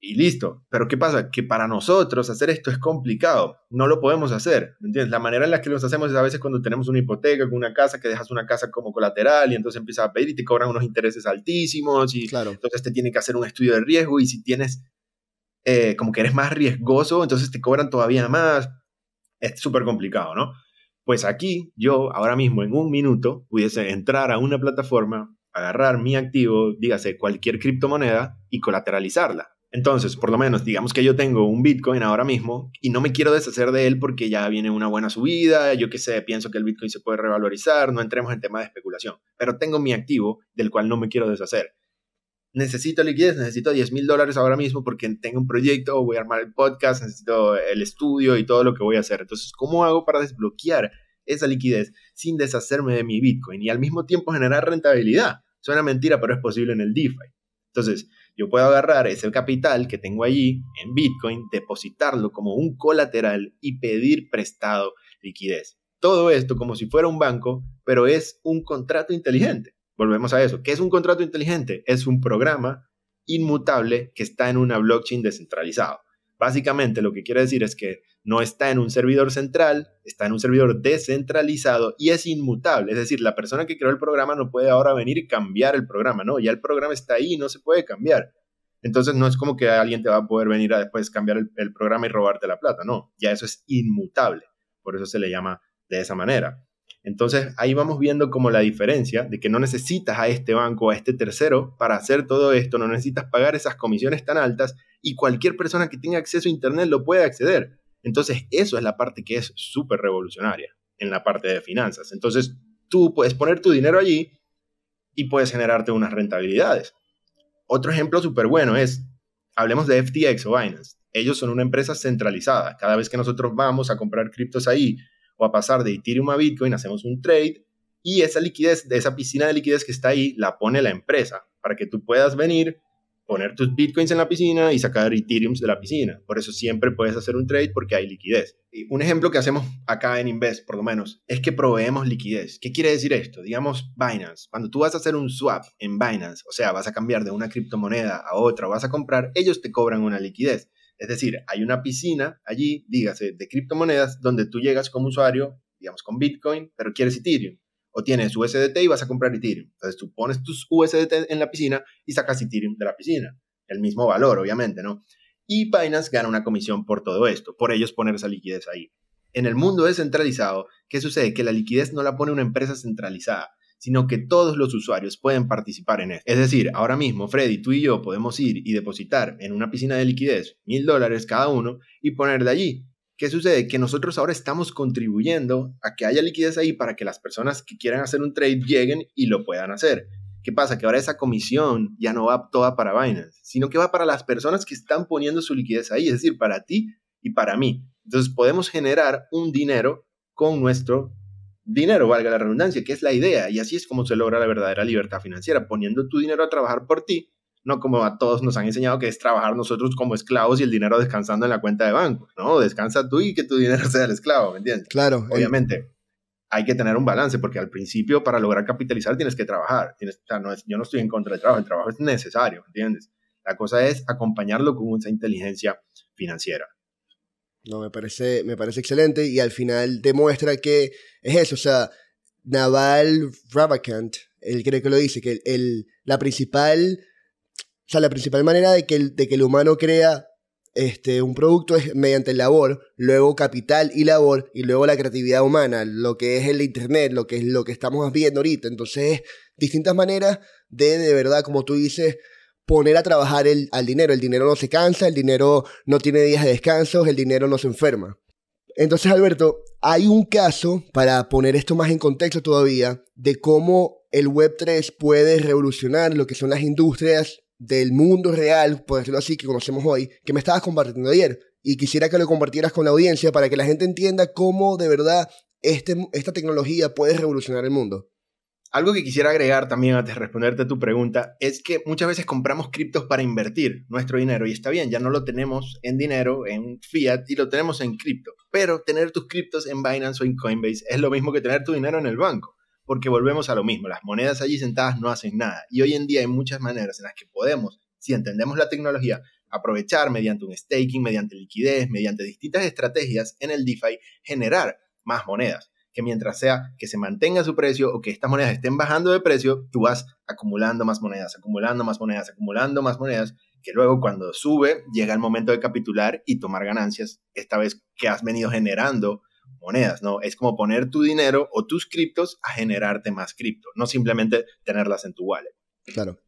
y listo. Pero ¿qué pasa? Que para nosotros hacer esto es complicado. No lo podemos hacer. entiendes? La manera en la que lo hacemos es a veces cuando tenemos una hipoteca con una casa, que dejas una casa como colateral y entonces empiezas a pedir y te cobran unos intereses altísimos y Claro. entonces te tiene que hacer un estudio de riesgo y si tienes eh, como que eres más riesgoso, entonces te cobran todavía más. Es súper complicado, ¿no? Pues aquí yo ahora mismo en un minuto pudiese entrar a una plataforma, agarrar mi activo, dígase cualquier criptomoneda y colateralizarla. Entonces, por lo menos, digamos que yo tengo un Bitcoin ahora mismo y no me quiero deshacer de él porque ya viene una buena subida, yo qué sé, pienso que el Bitcoin se puede revalorizar, no entremos en tema de especulación, pero tengo mi activo del cual no me quiero deshacer. Necesito liquidez, necesito 10 mil dólares ahora mismo porque tengo un proyecto, voy a armar el podcast, necesito el estudio y todo lo que voy a hacer. Entonces, ¿cómo hago para desbloquear esa liquidez sin deshacerme de mi Bitcoin y al mismo tiempo generar rentabilidad? Suena mentira, pero es posible en el DeFi. Entonces, yo puedo agarrar ese capital que tengo allí en Bitcoin, depositarlo como un colateral y pedir prestado liquidez. Todo esto como si fuera un banco, pero es un contrato inteligente. Volvemos a eso. ¿Qué es un contrato inteligente? Es un programa inmutable que está en una blockchain descentralizado. Básicamente lo que quiere decir es que no está en un servidor central, está en un servidor descentralizado y es inmutable. Es decir, la persona que creó el programa no puede ahora venir y cambiar el programa, ¿no? Ya el programa está ahí no se puede cambiar. Entonces no es como que alguien te va a poder venir a después cambiar el, el programa y robarte la plata, no. Ya eso es inmutable. Por eso se le llama de esa manera. Entonces ahí vamos viendo como la diferencia de que no necesitas a este banco a este tercero para hacer todo esto, no necesitas pagar esas comisiones tan altas y cualquier persona que tenga acceso a Internet lo puede acceder. Entonces eso es la parte que es súper revolucionaria en la parte de finanzas. Entonces tú puedes poner tu dinero allí y puedes generarte unas rentabilidades. Otro ejemplo súper bueno es, hablemos de FTX o Binance. Ellos son una empresa centralizada. Cada vez que nosotros vamos a comprar criptos ahí o a pasar de Ethereum a Bitcoin, hacemos un trade y esa liquidez, de esa piscina de liquidez que está ahí, la pone la empresa para que tú puedas venir, poner tus Bitcoins en la piscina y sacar Ethereum de la piscina. Por eso siempre puedes hacer un trade porque hay liquidez. Y un ejemplo que hacemos acá en Invest, por lo menos, es que proveemos liquidez. ¿Qué quiere decir esto? Digamos Binance. Cuando tú vas a hacer un swap en Binance, o sea, vas a cambiar de una criptomoneda a otra, vas a comprar, ellos te cobran una liquidez. Es decir, hay una piscina allí, dígase, de criptomonedas donde tú llegas como usuario, digamos con Bitcoin, pero quieres Ethereum. O tienes USDT y vas a comprar Ethereum. Entonces tú pones tus USDT en la piscina y sacas Ethereum de la piscina. El mismo valor, obviamente, ¿no? Y Binance gana una comisión por todo esto, por ellos poner esa liquidez ahí. En el mundo descentralizado, ¿qué sucede? Que la liquidez no la pone una empresa centralizada, sino que todos los usuarios pueden participar en esto. Es decir, ahora mismo, Freddy, tú y yo podemos ir y depositar en una piscina de liquidez mil dólares cada uno y poner de allí. ¿Qué sucede? Que nosotros ahora estamos contribuyendo a que haya liquidez ahí para que las personas que quieran hacer un trade lleguen y lo puedan hacer. ¿Qué pasa? Que ahora esa comisión ya no va toda para Binance, sino que va para las personas que están poniendo su liquidez ahí, es decir, para ti y para mí. Entonces podemos generar un dinero con nuestro dinero, valga la redundancia, que es la idea. Y así es como se logra la verdadera libertad financiera, poniendo tu dinero a trabajar por ti, no como a todos nos han enseñado que es trabajar nosotros como esclavos y el dinero descansando en la cuenta de banco. No, descansa tú y que tu dinero [laughs] sea el esclavo, ¿me entiendes? Claro. Obviamente, hay que tener un balance, porque al principio para lograr capitalizar tienes que trabajar. Tienes, o sea, no es, yo no estoy en contra del trabajo, el trabajo es necesario, ¿entiendes? La cosa es acompañarlo con esa inteligencia financiera. No, me parece, me parece excelente y al final demuestra que es eso, o sea, Naval Ravikant, él creo que lo dice, que el, la principal, o sea, la principal manera de que el, de que el humano crea este, un producto es mediante labor, luego capital y labor, y luego la creatividad humana, lo que es el internet, lo que es lo que estamos viendo ahorita. Entonces, distintas maneras de, de verdad, como tú dices, poner a trabajar el, al dinero. El dinero no se cansa, el dinero no tiene días de descanso, el dinero no se enferma. Entonces, Alberto, hay un caso, para poner esto más en contexto todavía, de cómo el Web3 puede revolucionar lo que son las industrias del mundo real, por decirlo así, que conocemos hoy, que me estabas compartiendo ayer. Y quisiera que lo compartieras con la audiencia para que la gente entienda cómo de verdad este, esta tecnología puede revolucionar el mundo. Algo que quisiera agregar también antes de responderte a tu pregunta es que muchas veces compramos criptos para invertir nuestro dinero y está bien, ya no lo tenemos en dinero, en fiat y lo tenemos en cripto. Pero tener tus criptos en Binance o en Coinbase es lo mismo que tener tu dinero en el banco, porque volvemos a lo mismo, las monedas allí sentadas no hacen nada. Y hoy en día hay muchas maneras en las que podemos, si entendemos la tecnología, aprovechar mediante un staking, mediante liquidez, mediante distintas estrategias en el DeFi, generar más monedas. Que mientras sea que se mantenga su precio o que estas monedas estén bajando de precio, tú vas acumulando más monedas, acumulando más monedas, acumulando más monedas, que luego cuando sube llega el momento de capitular y tomar ganancias, esta vez que has venido generando monedas, ¿no? Es como poner tu dinero o tus criptos a generarte más cripto, no simplemente tenerlas en tu wallet. Claro.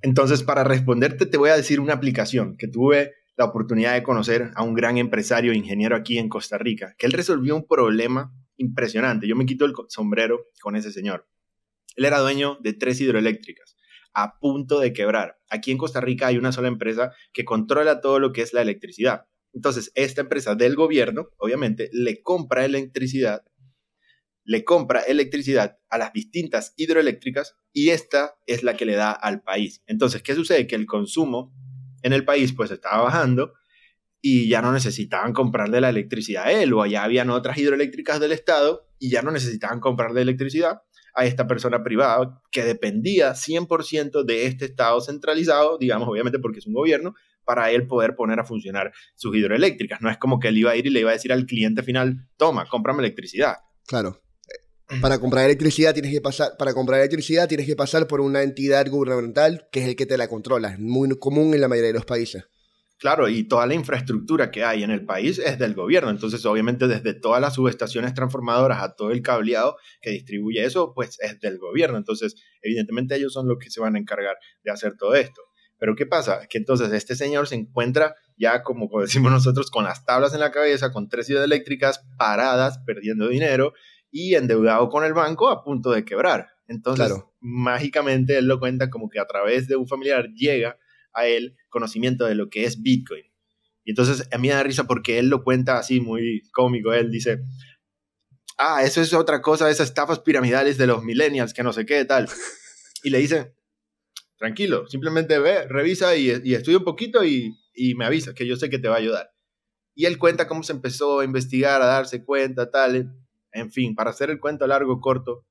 Entonces, para responderte, te voy a decir una aplicación que tuve la oportunidad de conocer a un gran empresario ingeniero aquí en Costa Rica, que él resolvió un problema impresionante. Yo me quito el sombrero con ese señor. Él era dueño de tres hidroeléctricas, a punto de quebrar. Aquí en Costa Rica hay una sola empresa que controla todo lo que es la electricidad. Entonces, esta empresa del gobierno, obviamente, le compra electricidad, le compra electricidad a las distintas hidroeléctricas y esta es la que le da al país. Entonces, ¿qué sucede? Que el consumo en el país pues estaba bajando y ya no necesitaban comprarle la electricidad a él o allá habían otras hidroeléctricas del Estado y ya no necesitaban comprarle electricidad a esta persona privada que dependía 100% de este Estado centralizado, digamos obviamente porque es un gobierno, para él poder poner a funcionar sus hidroeléctricas. No es como que él iba a ir y le iba a decir al cliente final, toma, cómprame electricidad. Claro. Para comprar electricidad tienes que pasar, para comprar electricidad tienes que pasar por una entidad gubernamental que es el que te la controla. Es muy común en la mayoría de los países. Claro, y toda la infraestructura que hay en el país es del gobierno. Entonces, obviamente, desde todas las subestaciones transformadoras a todo el cableado que distribuye eso, pues es del gobierno. Entonces, evidentemente, ellos son los que se van a encargar de hacer todo esto. Pero, ¿qué pasa? Que entonces este señor se encuentra ya, como [laughs] decimos nosotros, con las tablas en la cabeza, con tres eléctricas paradas, perdiendo dinero, y endeudado con el banco a punto de quebrar. Entonces, mágicamente él lo cuenta como que a través de un familiar llega a él conocimiento de lo que es Bitcoin. Y entonces a mí me da risa porque él lo cuenta así muy cómico. Él dice, ah, eso es otra cosa, esas estafas piramidales de los millennials, que no sé qué, tal. [laughs] Y le dice, tranquilo, simplemente ve, revisa y, estudia un poquito y, me avisa, que yo sé que te va a ayudar. Y él cuenta cómo se empezó a investigar, a darse cuenta, tal. En fin, para hacer el cuento largo corto,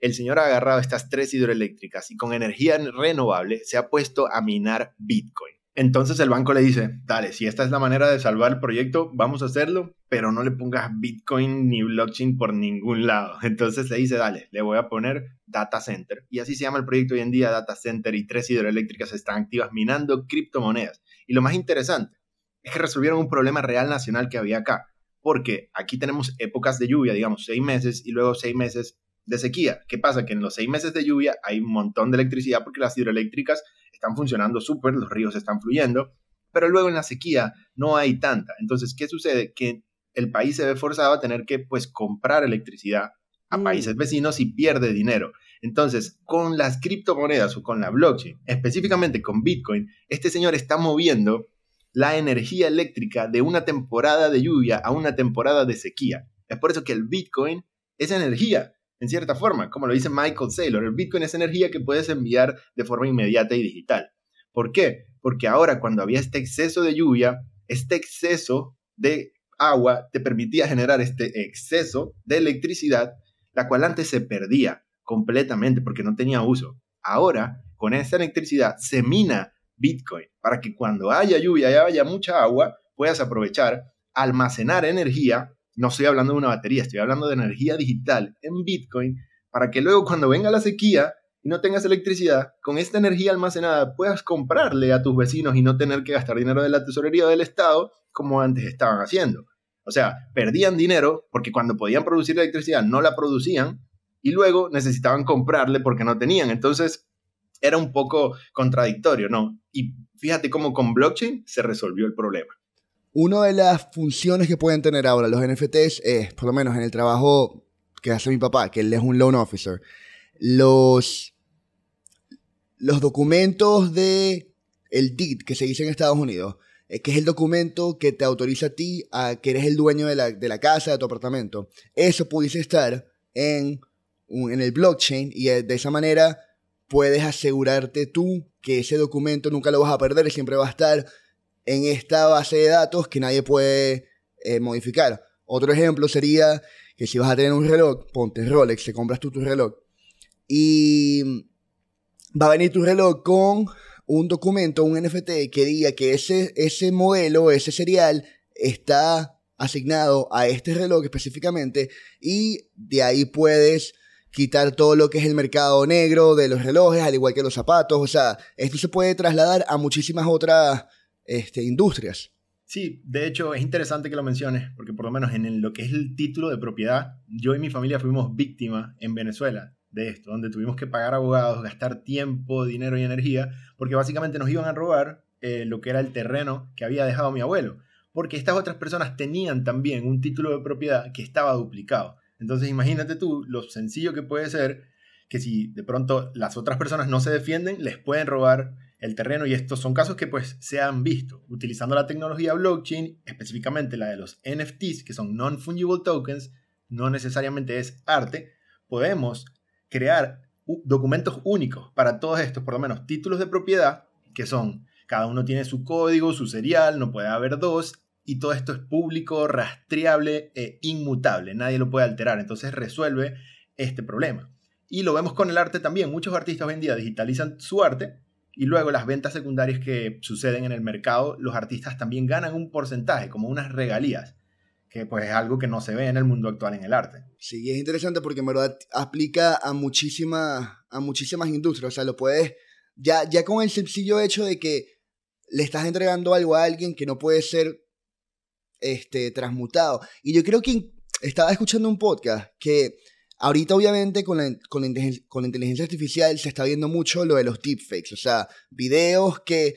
el señor ha agarrado estas tres hidroeléctricas y con energía renovable se ha puesto a minar Bitcoin. Entonces el banco le dice, dale, si esta es la manera de salvar el proyecto, vamos a hacerlo, pero no le pongas Bitcoin ni blockchain por ningún lado. [laughs] Entonces le dice, dale, le voy a poner data center. Y así se llama el proyecto hoy en día, data center, y tres hidroeléctricas están activas minando criptomonedas. Y lo más interesante es que resolvieron un problema real nacional que había acá porque aquí tenemos épocas de lluvia, digamos, seis meses y luego seis meses de sequía. ¿Qué pasa? Que en los seis meses de lluvia hay un montón de electricidad porque las hidroeléctricas están funcionando súper, los ríos están fluyendo, pero luego en la sequía no hay tanta. Entonces, ¿qué sucede? Que el país se ve forzado a tener que, pues, comprar electricidad a mm. países vecinos y pierde dinero. Entonces, con las criptomonedas o con la blockchain, específicamente con Bitcoin, este señor está moviendo la energía eléctrica de una temporada de lluvia a una temporada de sequía. Es por eso que el Bitcoin es energía, en cierta forma, como lo dice Michael Saylor. El Bitcoin es energía que puedes enviar de forma inmediata y digital. ¿Por qué? Porque ahora cuando había este exceso de lluvia, este exceso de agua te permitía generar este exceso de electricidad, la cual antes se perdía completamente porque no tenía uso. Ahora, con esta electricidad se mina Bitcoin, para que cuando haya lluvia y haya mucha agua, puedas aprovechar, almacenar energía, no estoy hablando de una batería, estoy hablando de energía digital en Bitcoin, para que luego cuando venga la sequía y no tengas electricidad, con esta energía almacenada puedas comprarle a tus vecinos y no tener que gastar dinero de la tesorería del Estado como antes estaban haciendo. O sea, perdían dinero porque cuando podían producir electricidad no la producían y luego necesitaban comprarle porque no tenían. Entonces, era un poco contradictorio, ¿no? Y fíjate cómo con blockchain se resolvió el problema. Una de las funciones que pueden tener ahora los NFTs es, por lo menos en el trabajo que hace mi papá, que él es un loan officer, los, los documentos de el que se dice en Estados Unidos, eh, que es el documento que te autoriza a ti a que eres el dueño de la, de la casa, de tu apartamento. Eso pudiese estar en, en el blockchain y eh, de esa manera puedes asegurarte tú que ese documento nunca lo vas a perder, siempre va a estar en esta base de datos que nadie puede eh, modificar. Otro ejemplo sería que si vas a tener un reloj, ponte Rolex, te compras tú tu reloj y va a venir tu reloj con un documento, un NFT que diga que ese, ese modelo, ese serial está asignado a este reloj específicamente y de ahí puedes quitar todo lo que es el mercado negro de los relojes, al igual que los zapatos. O sea, esto se puede trasladar a muchísimas otras este, industrias. Sí, de hecho es interesante que lo menciones, porque por lo menos en lo que es el título de propiedad, yo y mi familia fuimos víctimas en Venezuela de esto, donde tuvimos que pagar abogados, gastar tiempo, dinero y energía, porque básicamente nos iban a robar eh, lo que era el terreno que había dejado mi abuelo, porque estas otras personas tenían también un título de propiedad que estaba duplicado. Entonces imagínate tú lo sencillo que puede ser que si de pronto las otras personas no se defienden, les pueden robar el terreno y estos son casos que pues se han visto. Utilizando la tecnología blockchain, específicamente la de los NFTs, que son non-fungible tokens, no necesariamente es arte, podemos crear documentos únicos para todos estos, por lo menos títulos de propiedad, que son, cada uno tiene su código, su serial, no puede haber dos, y todo esto es público, rastreable e inmutable, nadie lo puede alterar, entonces resuelve este problema. Y lo vemos con el arte también, muchos artistas hoy en día digitalizan su arte y luego las ventas secundarias que suceden en el mercado, los artistas también ganan un porcentaje, como unas regalías, que pues es algo que no se ve en el mundo actual en el arte. Sí, es interesante porque en verdad aplica a muchísimas, a muchísimas industrias, o sea, lo puedes, ya, ya con el sencillo hecho de que le estás entregando algo a alguien que no puede ser este, transmutado. Y yo creo que estaba escuchando un podcast que Ahorita, obviamente, con la, con, con inteligencia artificial se está viendo mucho lo de los deepfakes, o sea, videos que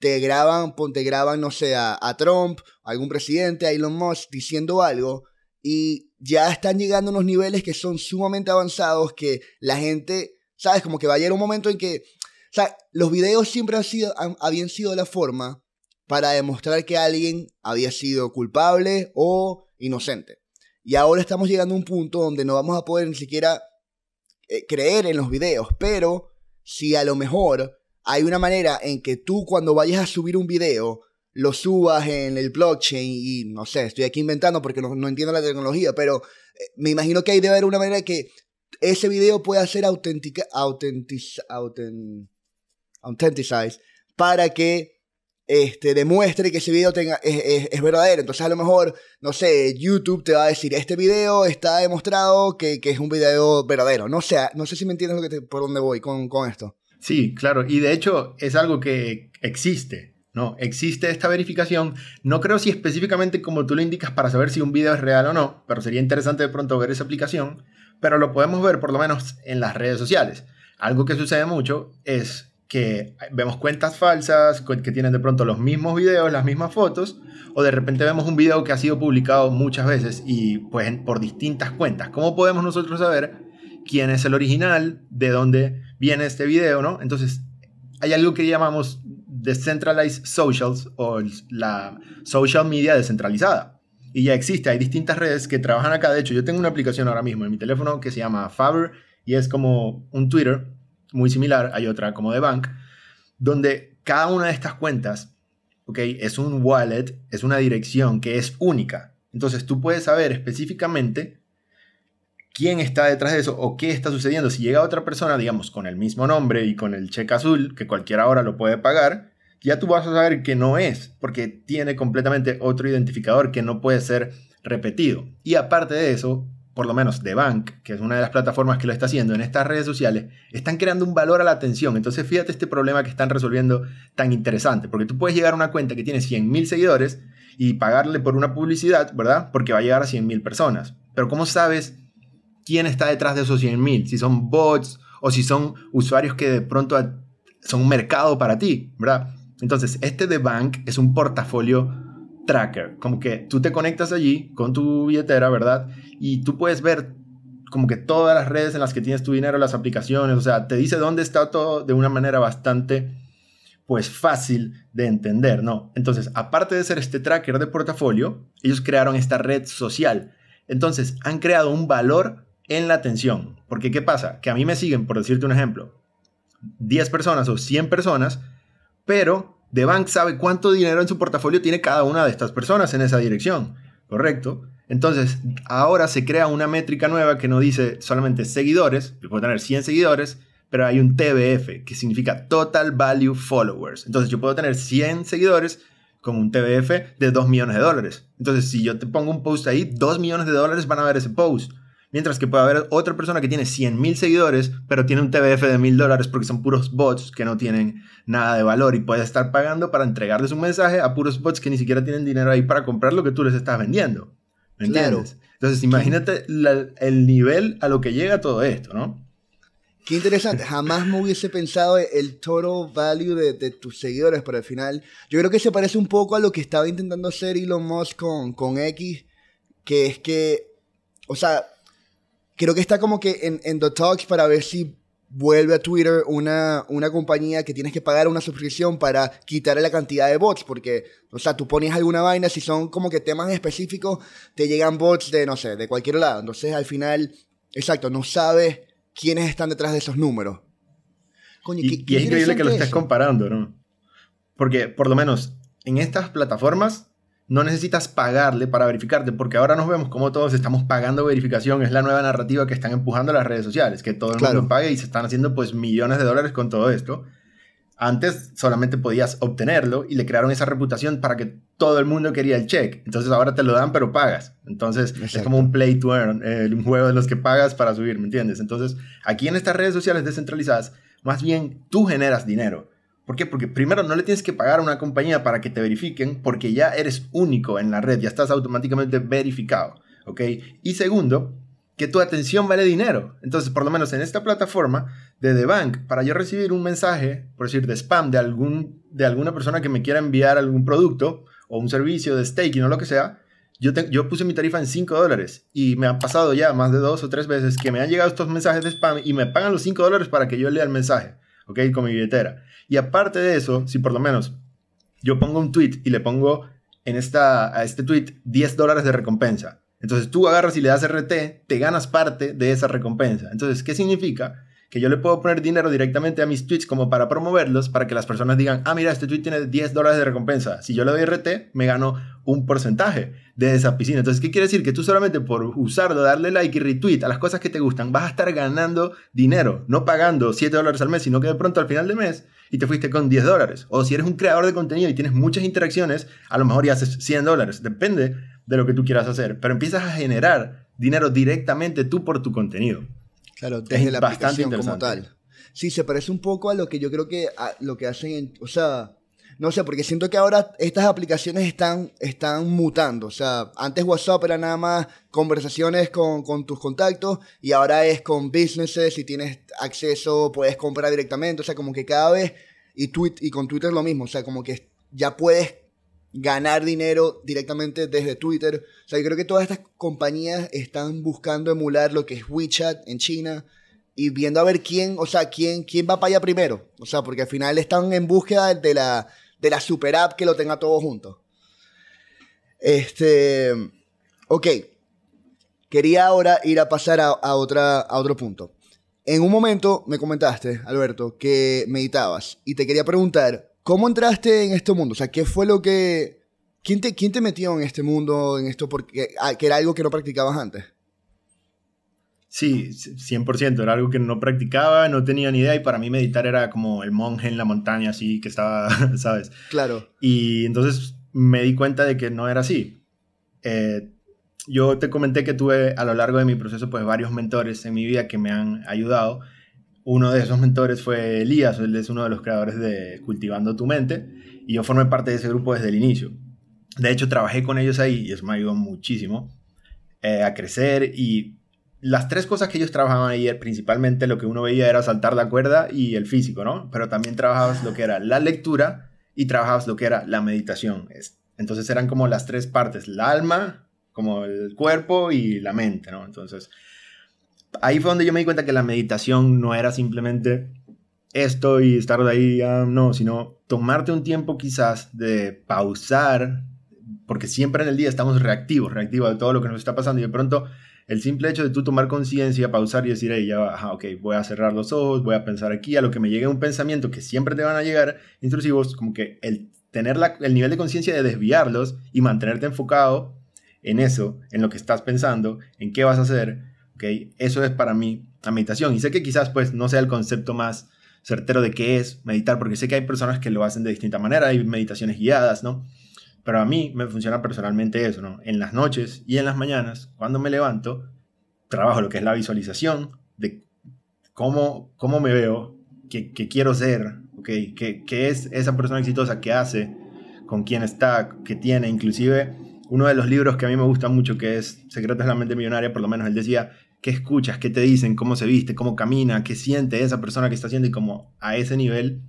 te graban, te graban, no sé, a, Trump, a algún presidente, a Elon Musk diciendo algo, y ya están llegando a unos niveles que son sumamente avanzados que la gente, ¿sabes? Como que va a llegar un momento en que, o sea, los videos siempre han sido, habían sido la forma para demostrar que alguien había sido culpable o inocente. Y ahora estamos llegando a un punto donde no vamos a poder ni siquiera eh, creer en los videos, pero si a lo mejor hay una manera en que tú cuando vayas a subir un video lo subas en el blockchain y no sé, estoy aquí inventando porque no, entiendo la tecnología, pero eh, me imagino que hay debe haber una manera que ese video pueda ser auténtica, autentic, para que este, demuestre que ese video tenga, es, verdadero. Entonces a lo mejor, no sé, YouTube te va a decir, este video está demostrado que, es un video verdadero. No sé, no sé si me entiendes que por dónde voy con, con esto. Sí, claro. Y de hecho es algo que existe. ¿no? Existe esta verificación. No creo si específicamente como tú lo indicas para saber si un video es real o no, pero sería interesante de pronto ver esa aplicación. Pero lo podemos ver por lo menos en las redes sociales. Algo que sucede mucho es que vemos cuentas falsas que tienen de pronto los mismos videos, las mismas fotos, o de repente vemos un video que ha sido publicado muchas veces y pues por distintas cuentas. ¿Cómo podemos nosotros saber quién es el original, de dónde viene este video, no? Entonces, hay algo que llamamos decentralized socials o la social media descentralizada. Y ya existe, hay distintas redes que trabajan acá. De hecho, yo tengo una aplicación ahora mismo en mi teléfono que se llama Faber y es como un Twitter muy similar, hay otra como de Bank, donde cada una de estas cuentas, ¿ok? Es un wallet, es una dirección que es única. Entonces tú puedes saber específicamente quién está detrás de eso o qué está sucediendo. Si llega otra persona, digamos, con el mismo nombre y con el cheque azul, que cualquiera ahora lo puede pagar, ya tú vas a saber que no es, porque tiene completamente otro identificador que no puede ser repetido. Y aparte de eso, por lo menos The Bank, que es una de las plataformas que lo está haciendo en estas redes sociales, están creando un valor a la atención. Entonces fíjate este problema que están resolviendo tan interesante, porque tú puedes llegar a una cuenta que tiene 100.000 seguidores y pagarle por una publicidad, ¿verdad? Porque va a llegar a 100.000 personas. Pero ¿cómo sabes quién está detrás de esos 100.000? Si son bots o si son usuarios que de pronto son un mercado para ti, ¿verdad? Entonces, este The Bank es un portafolio tracker, como que tú te conectas allí con tu billetera, ¿verdad? Y tú puedes ver como que todas las redes en las que tienes tu dinero, las aplicaciones, o sea, te dice dónde está todo de una manera bastante, pues fácil de entender, ¿no? Entonces, aparte de ser este tracker de portafolio, ellos crearon esta red social. Entonces, han creado un valor en la atención. Porque, ¿qué pasa? Que a mí me siguen, por decirte un ejemplo, 10 personas o 100 personas, pero The Bank sabe cuánto dinero en su portafolio tiene cada una de estas personas en esa dirección, ¿correcto? Entonces, ahora se crea una métrica nueva que no dice solamente seguidores, yo puedo tener 100 seguidores, pero hay un TBF, que significa Total Value Followers. Entonces, yo puedo tener 100 seguidores con un TBF de 2 millones de dólares. Entonces, si yo te pongo un post ahí, 2 millones de dólares van a ver ese post. Mientras que puede haber otra persona que tiene 100 mil seguidores, pero tiene un TBF de mil dólares porque son puros bots que no tienen nada de valor y puede estar pagando para entregarles un mensaje a puros bots que ni siquiera tienen dinero ahí para comprar lo que tú les estás vendiendo. ¿Me entiendes? Entonces, imagínate el nivel a lo que llega todo esto, ¿no? Qué interesante. Jamás me hubiese pensado el total value de, de, tus seguidores, pero al final yo creo que se parece un poco a lo que estaba intentando hacer Elon Musk con, con X, que es que, o sea, creo que está como que en, en The Talks para ver si vuelve a Twitter una, una compañía que tienes que pagar una suscripción para quitarle la cantidad de bots, porque, o sea, tú pones alguna vaina, si son como que temas específicos, te llegan bots de, no sé, de cualquier lado. Entonces, al final, exacto, no sabes quiénes están detrás de esos números. y, y es increíble que lo estés comparando, ¿no? Porque, por lo menos, en estas plataformas, no necesitas pagarle para verificarte, porque ahora nos vemos como todos estamos pagando verificación, es la nueva narrativa que están empujando las redes sociales, que todo el mundo pague y se están haciendo pues millones de dólares con todo esto. Antes solamente podías obtenerlo y le crearon esa reputación para que todo el mundo quería el check. Entonces ahora te lo dan pero pagas. Entonces es como un play to earn, eh, un juego de los que pagas para subir, ¿me entiendes? Entonces aquí en estas redes sociales descentralizadas, más bien tú generas dinero. ¿Por qué? Porque primero no le tienes que pagar a una compañía para que te verifiquen porque ya eres único en la red, ya estás automáticamente verificado, ¿ok? Y segundo, que tu atención vale dinero. Entonces, por lo menos en esta plataforma de The Bank, para yo recibir un mensaje, por decir, de spam de, algún, de alguna persona que me quiera enviar algún producto o un servicio de staking o lo que sea, yo, yo puse mi tarifa en 5 dólares y me han pasado ya más de dos o tres veces que me han llegado estos mensajes de spam y me pagan los 5 dólares para que yo lea el mensaje, ¿ok? Con mi billetera. Y aparte de eso, si por lo menos yo pongo un tweet y le pongo en esta, a este tweet 10 dólares de recompensa, entonces tú agarras y le das RT, te ganas parte de esa recompensa. Entonces, ¿qué significa? Que yo le puedo poner dinero directamente a mis tweets como para promoverlos, para que las personas digan, ah, mira, este tweet tiene 10 dólares de recompensa. Si yo le doy RT, me gano un porcentaje de esa piscina. Entonces, ¿qué quiere decir? Que tú solamente por usarlo, darle like y retweet a las cosas que te gustan, vas a estar ganando dinero, no pagando 7 dólares al mes, sino que de pronto al final del mes y te fuiste con 10 dólares. O si eres un creador de contenido y tienes muchas interacciones, a lo mejor ya haces 100 dólares. Depende de lo que tú quieras hacer. Pero empiezas a generar dinero directamente tú por tu contenido. Claro, desde es la aplicación como tal. Sí, se parece un poco a lo que yo creo que lo que hacen en, o sea, no sé, porque siento que ahora estas aplicaciones están, están mutando. O sea, antes WhatsApp era nada más conversaciones con, con, tus contactos y ahora es con businesses. Si tienes acceso, puedes comprar directamente. O sea, como que cada vez. Y, tweet, y con Twitter lo mismo. O sea, como que ya puedes ganar dinero directamente desde Twitter. O sea, yo creo que todas estas compañías están buscando emular lo que es WeChat en China y viendo a ver quién, o sea, quién, quién va para allá primero. O sea, porque al final están en búsqueda de la de la super app que lo tenga todo junto. Este, ok. Quería ahora ir a pasar a, otra, a otro punto. En un momento me comentaste, Alberto, que meditabas y te quería preguntar, ¿cómo entraste en este mundo? O sea, ¿qué fue lo que... ¿Quién te, quién te metió en este mundo, en esto, porque ah, que era algo que no practicabas antes? Sí, 100%, era algo que no practicaba, no tenía ni idea y para mí meditar era como el monje en la montaña, así que estaba, [laughs] ¿sabes? Claro. Y entonces me di cuenta de que no era así. Eh, yo te comenté que tuve a lo largo de mi proceso pues varios mentores en mi vida que me han ayudado. Uno de esos mentores fue Elías, él es uno de los creadores de Cultivando tu mente y yo formé parte de ese grupo desde el inicio. De hecho, trabajé con ellos ahí y eso me ayudó muchísimo eh, a crecer y las tres cosas que ellos trabajaban ayer, principalmente lo que uno veía era saltar la cuerda y el físico, ¿no? Pero también trabajabas lo que era la lectura y trabajabas lo que era la meditación. Entonces eran como las tres partes, el alma, como el cuerpo y la mente, ¿no? Entonces, ahí fue donde yo me di cuenta que la meditación no era simplemente esto y estar de ahí, ah, no, sino tomarte un tiempo quizás de pausar, porque siempre en el día estamos reactivos, reactivos de todo lo que nos está pasando y de pronto el simple hecho de tú tomar conciencia, pausar y decir, hey, ya va, ok, voy a cerrar los ojos, voy a pensar aquí, a lo que me llegue un pensamiento que siempre te van a llegar intrusivos, como que el tener el nivel de conciencia de desviarlos y mantenerte enfocado en eso, en lo que estás pensando, en qué vas a hacer, ok, eso es para mí la meditación. Y sé que quizás pues no sea el concepto más certero de qué es meditar, porque sé que hay personas que lo hacen de distinta manera, hay meditaciones guiadas, ¿no? Pero a mí me funciona personalmente eso, ¿no? En las noches y en las mañanas, cuando me levanto, trabajo lo que es la visualización de cómo, cómo me veo, qué, quiero ser, ¿okay? ¿Qué, ¿Qué, es esa persona exitosa que hace, con quién está, qué tiene. Inclusive, uno de los libros que a mí me gusta mucho, que es Secretos de la Mente Millonaria, por lo menos él decía, ¿qué escuchas? ¿Qué te dicen? ¿Cómo se viste? ¿Cómo camina? ¿Qué siente esa persona que está haciendo? Y como a ese nivel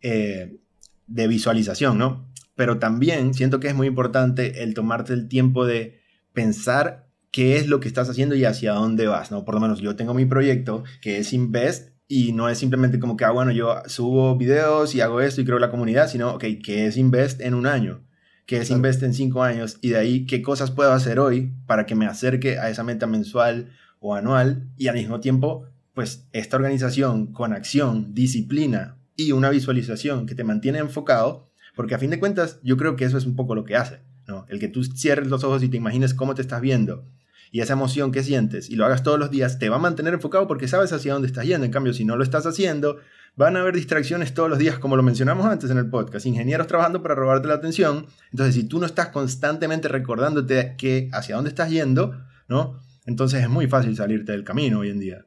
eh, de visualización, ¿no? pero también siento que es muy importante el tomarte el tiempo de pensar qué es lo que estás haciendo y hacia dónde vas, ¿no? Por lo menos yo tengo mi proyecto que es Invest y no es simplemente como que, ah, bueno, yo subo videos y hago esto y creo la comunidad, sino, ok, ¿qué es Invest en un año? ¿Qué es Invest en cinco años? Y de ahí, ¿qué cosas puedo hacer hoy para que me acerque a esa meta mensual o anual? Y al mismo tiempo, pues esta organización con acción, disciplina y una visualización que te mantiene enfocado, porque a fin de cuentas, yo creo que eso es un poco lo que hace, ¿no? El que tú cierres los ojos y te imagines cómo te estás viendo y esa emoción que sientes y lo hagas todos los días, te va a mantener enfocado porque sabes hacia dónde estás yendo. En cambio, si no lo estás haciendo, van a haber distracciones todos los días, como lo mencionamos antes en el podcast. Ingenieros trabajando para robarte la atención. Entonces, si tú no estás constantemente recordándote que hacia dónde estás yendo, ¿no? Entonces es muy fácil salirte del camino hoy en día.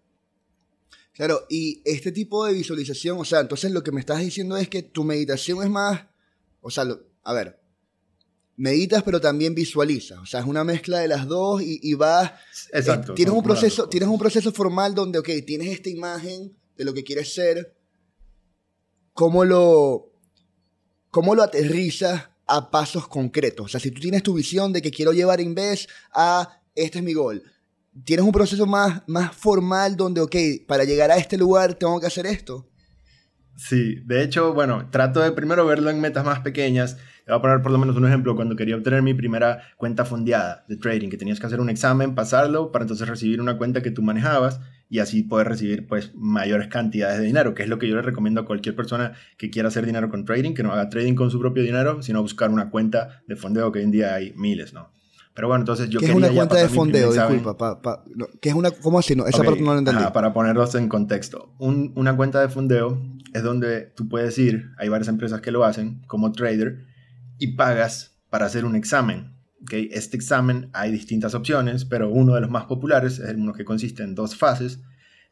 Claro, y este tipo de visualización, o sea, entonces lo que me estás diciendo es que tu meditación es más o sea, a ver, meditas pero también visualizas. O sea, es una mezcla de las dos y, vas... Eh, Exacto. tienes, un proceso, tienes un proceso formal donde, ok, tienes esta imagen de lo que quieres ser, cómo lo, cómo lo aterrizas a pasos concretos. O sea, si tú tienes tu visión de que quiero llevar Inves a este es mi gol, tienes un proceso más, más formal donde, ok, para llegar a este lugar tengo que hacer esto. Sí, de hecho, bueno, trato de primero verlo en metas más pequeñas. Te voy a poner por lo menos un ejemplo. Cuando quería obtener mi primera cuenta fondeada de trading, que tenías que hacer un examen, pasarlo, para entonces recibir una cuenta que tú manejabas y así poder recibir pues mayores cantidades de dinero, que es lo que yo le recomiendo a cualquier persona que quiera hacer dinero con trading, que no haga trading con su propio dinero, sino buscar una cuenta de fondeo, que hoy en día hay miles, ¿no? Pero bueno, entonces yo ¿Qué es una cuenta de fondeo? Disculpa, ¿qué es una, ¿cómo así? No, esa parte no la entendí. para ponerlos en contexto. una cuenta de fondeo es donde tú puedes ir, hay varias empresas que lo hacen como trader, y pagas para hacer un examen. ¿Okay? Este examen hay distintas opciones, pero uno de los más populares es uno que consiste en dos fases.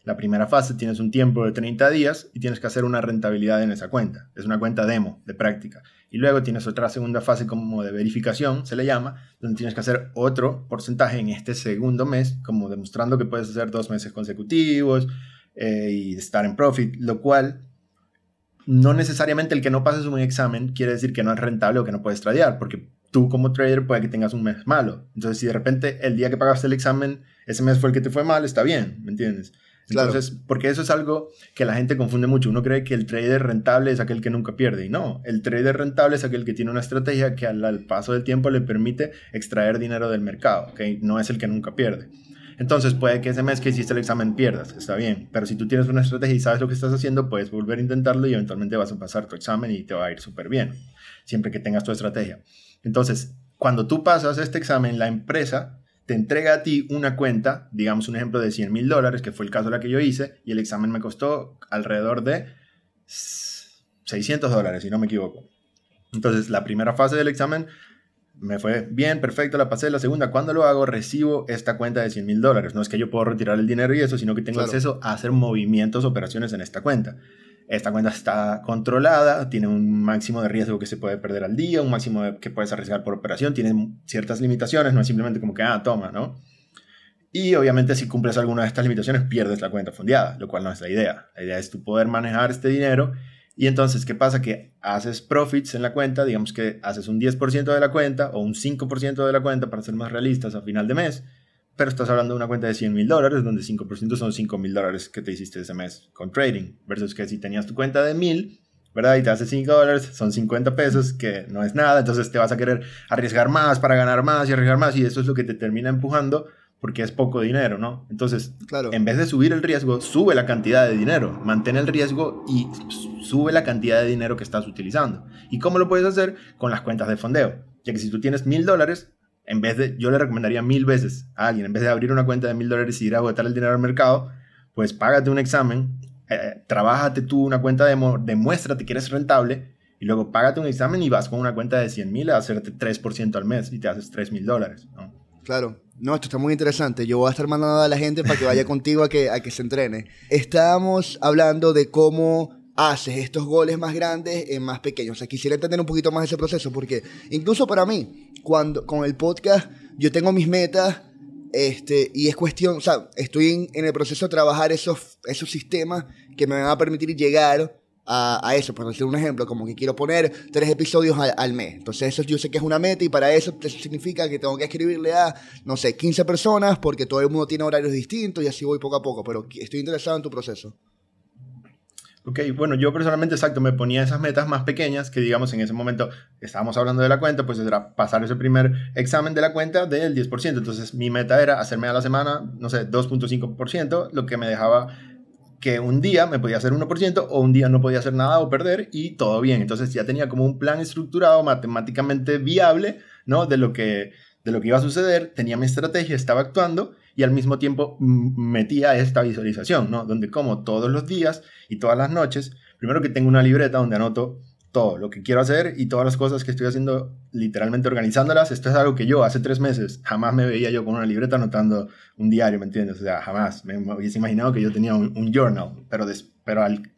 La primera fase tienes un tiempo de 30 días y tienes que hacer una rentabilidad en esa cuenta. Es una cuenta demo, de práctica. Y luego tienes otra segunda fase como de verificación, se le llama, donde tienes que hacer otro porcentaje en este segundo mes, como demostrando que puedes hacer dos meses consecutivos eh, y estar en profit, lo cual no necesariamente el que no pases un examen quiere decir que no es rentable o que no puedes tradear, porque tú como trader puede que tengas un mes malo. Entonces, si de repente el día que pagaste el examen, ese mes fue el que te fue mal, está bien, ¿me entiendes? Entonces, porque eso es algo que la gente confunde mucho. Uno cree que el trader rentable es aquel que nunca pierde. Y no, el trader rentable es aquel que tiene una estrategia que al, paso del tiempo le permite extraer dinero del mercado. ¿okay? No es el que nunca pierde. Entonces puede que ese mes que hiciste el examen pierdas, está bien, pero si tú tienes una estrategia y sabes lo que estás haciendo, puedes volver a intentarlo y eventualmente vas a pasar tu examen y te va a ir súper bien, siempre que tengas tu estrategia. Entonces, cuando tú pasas este examen, la empresa te entrega a ti una cuenta, digamos un ejemplo de 100 mil dólares, que fue el caso de la que yo hice, y el examen me costó alrededor de 600 dólares, si no me equivoco. Entonces, la primera fase del examen me fue bien, perfecto, la pasé. La segunda, cuando lo hago, recibo esta cuenta de 100 mil dólares. No es que yo puedo retirar el dinero y eso, sino que tengo acceso a hacer movimientos, operaciones en esta cuenta. Esta cuenta está controlada, tiene un máximo de riesgo que se puede perder al día, un máximo que puedes arriesgar por operación, tiene ciertas limitaciones, no es simplemente como que, ah, toma, ¿no? Y obviamente si cumples alguna de estas limitaciones pierdes la cuenta fondeada, lo cual no es la idea. La idea es tú poder manejar este dinero Y entonces, ¿qué pasa? Que haces profits en la cuenta, digamos que haces un 10% de la cuenta o un 5% de la cuenta para ser más realistas a final de mes, pero estás hablando de una cuenta de 100 mil dólares, donde 5% son 5 mil dólares que te hiciste ese mes con trading, versus que si tenías tu cuenta de 1000, ¿verdad? Y te hace 5 dólares, son 50 pesos, que no es nada, entonces te vas a querer arriesgar más para ganar más y arriesgar más, y eso es lo que te termina empujando porque es poco dinero, ¿no? Entonces, claro. en vez de subir el riesgo, sube la cantidad de dinero, mantén el riesgo y sube la cantidad de dinero que estás utilizando. ¿Y cómo lo puedes hacer? Con las cuentas de fondeo. Ya que si tú tienes mil dólares, en vez de, yo le recomendaría mil veces a alguien, en vez de abrir una cuenta de mil dólares y ir a botar el dinero al mercado, pues págate un examen, eh, trabájate tú una cuenta de, demuéstrate que eres rentable y luego págate un examen y vas con una cuenta de 100 mil a hacerte 3% al mes y te haces 3 mil dólares. Claro. No, esto está muy interesante. Yo voy a estar mandando a la gente para que vaya [laughs] contigo a que, a que se entrene. Estábamos hablando de cómo haces estos goles más grandes en más pequeños. O sea, quisiera entender un poquito más ese proceso porque incluso para mí, cuando con el podcast, yo tengo mis metas este, y es cuestión, o sea, estoy en, en el proceso de trabajar esos, esos sistemas que me van a permitir llegar a, eso, por decir un ejemplo, como que quiero poner tres episodios al, mes. Entonces eso yo sé que es una meta y para eso, eso significa que tengo que escribirle a, no sé, 15 personas porque todo el mundo tiene horarios distintos y así voy poco a poco, pero estoy interesado en tu proceso. Ok, bueno, yo personalmente, exacto, me ponía esas metas más pequeñas que, digamos, en ese momento estábamos hablando de la cuenta, pues era pasar ese primer examen de la cuenta del 10%. Entonces, mi meta era hacerme a la semana, no sé, 2.5%, lo que me dejaba que un día me podía hacer 1% o un día no podía hacer nada o perder y todo bien. Entonces ya tenía como un plan estructurado, matemáticamente viable, ¿no? De lo que, de lo que iba a suceder, tenía mi estrategia, estaba actuando y al mismo tiempo metía esta visualización, ¿no? Donde como todos los días y todas las noches, primero que tengo una libreta donde anoto todo lo que quiero hacer y todas las cosas que estoy haciendo, literalmente organizándolas. Esto es algo que yo hace tres meses jamás me veía yo con una libreta anotando un diario, ¿me entiendes? O sea, jamás me, hubiese imaginado que yo tenía un, journal, pero, pero al,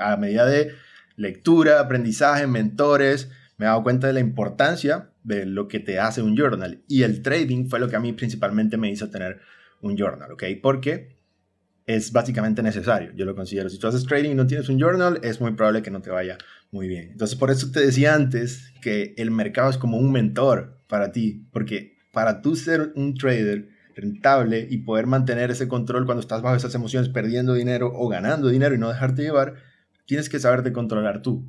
a medida de lectura, aprendizaje, mentores, me he dado cuenta de la importancia de lo que te hace un journal. Y el trading fue lo que a mí principalmente me hizo tener un journal, ¿ok? Porque es básicamente necesario, yo lo considero. Si tú haces trading y no tienes un journal, es muy probable que no te vaya muy bien. Entonces, por eso te decía antes que el mercado es como un mentor para ti, porque para tú ser un trader rentable y poder mantener ese control cuando estás bajo esas emociones, perdiendo dinero o ganando dinero y no dejarte llevar, tienes que saberte controlar tú.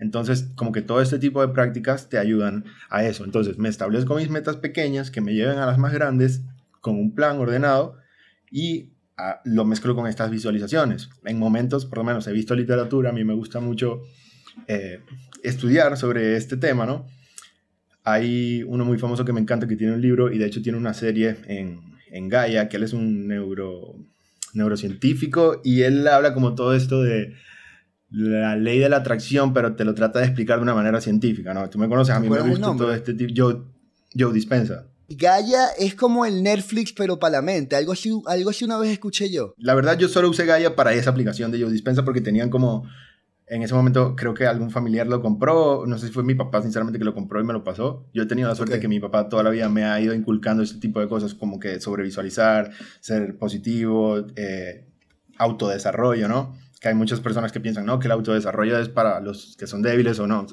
Entonces, como que todo este tipo de prácticas te ayudan a eso. Entonces, me establezco mis metas pequeñas que me lleven a las más grandes con un plan ordenado y ah, lo mezclo con estas visualizaciones. En momentos, por lo menos, he visto literatura, a mí me gusta mucho eh, estudiar sobre este tema, ¿no? Hay uno muy famoso que me encanta que tiene un libro y de hecho tiene una serie en, en Gaia, que él es un neuro, neurocientífico y él habla como todo esto de la ley de la atracción, pero te lo trata de explicar de una manera científica, ¿no? Tú me conoces, a mí me gusta todo este tipo, yo, yo dispensa. Gaia es como el Netflix, pero para la mente. Algo así, algo así una vez escuché yo. La verdad, yo solo usé Gaia para esa aplicación de Joe Dispensa porque tenían como en ese momento creo que algún familiar lo compró, no sé si fue mi papá sinceramente que lo compró y me lo pasó. Yo he tenido la suerte de que mi papá toda la vida me ha ido inculcando este tipo de cosas como que sobrevisualizar, ser positivo, eh, autodesarrollo, ¿no? Que hay muchas personas que piensan, no, que el autodesarrollo es para los que son débiles o no.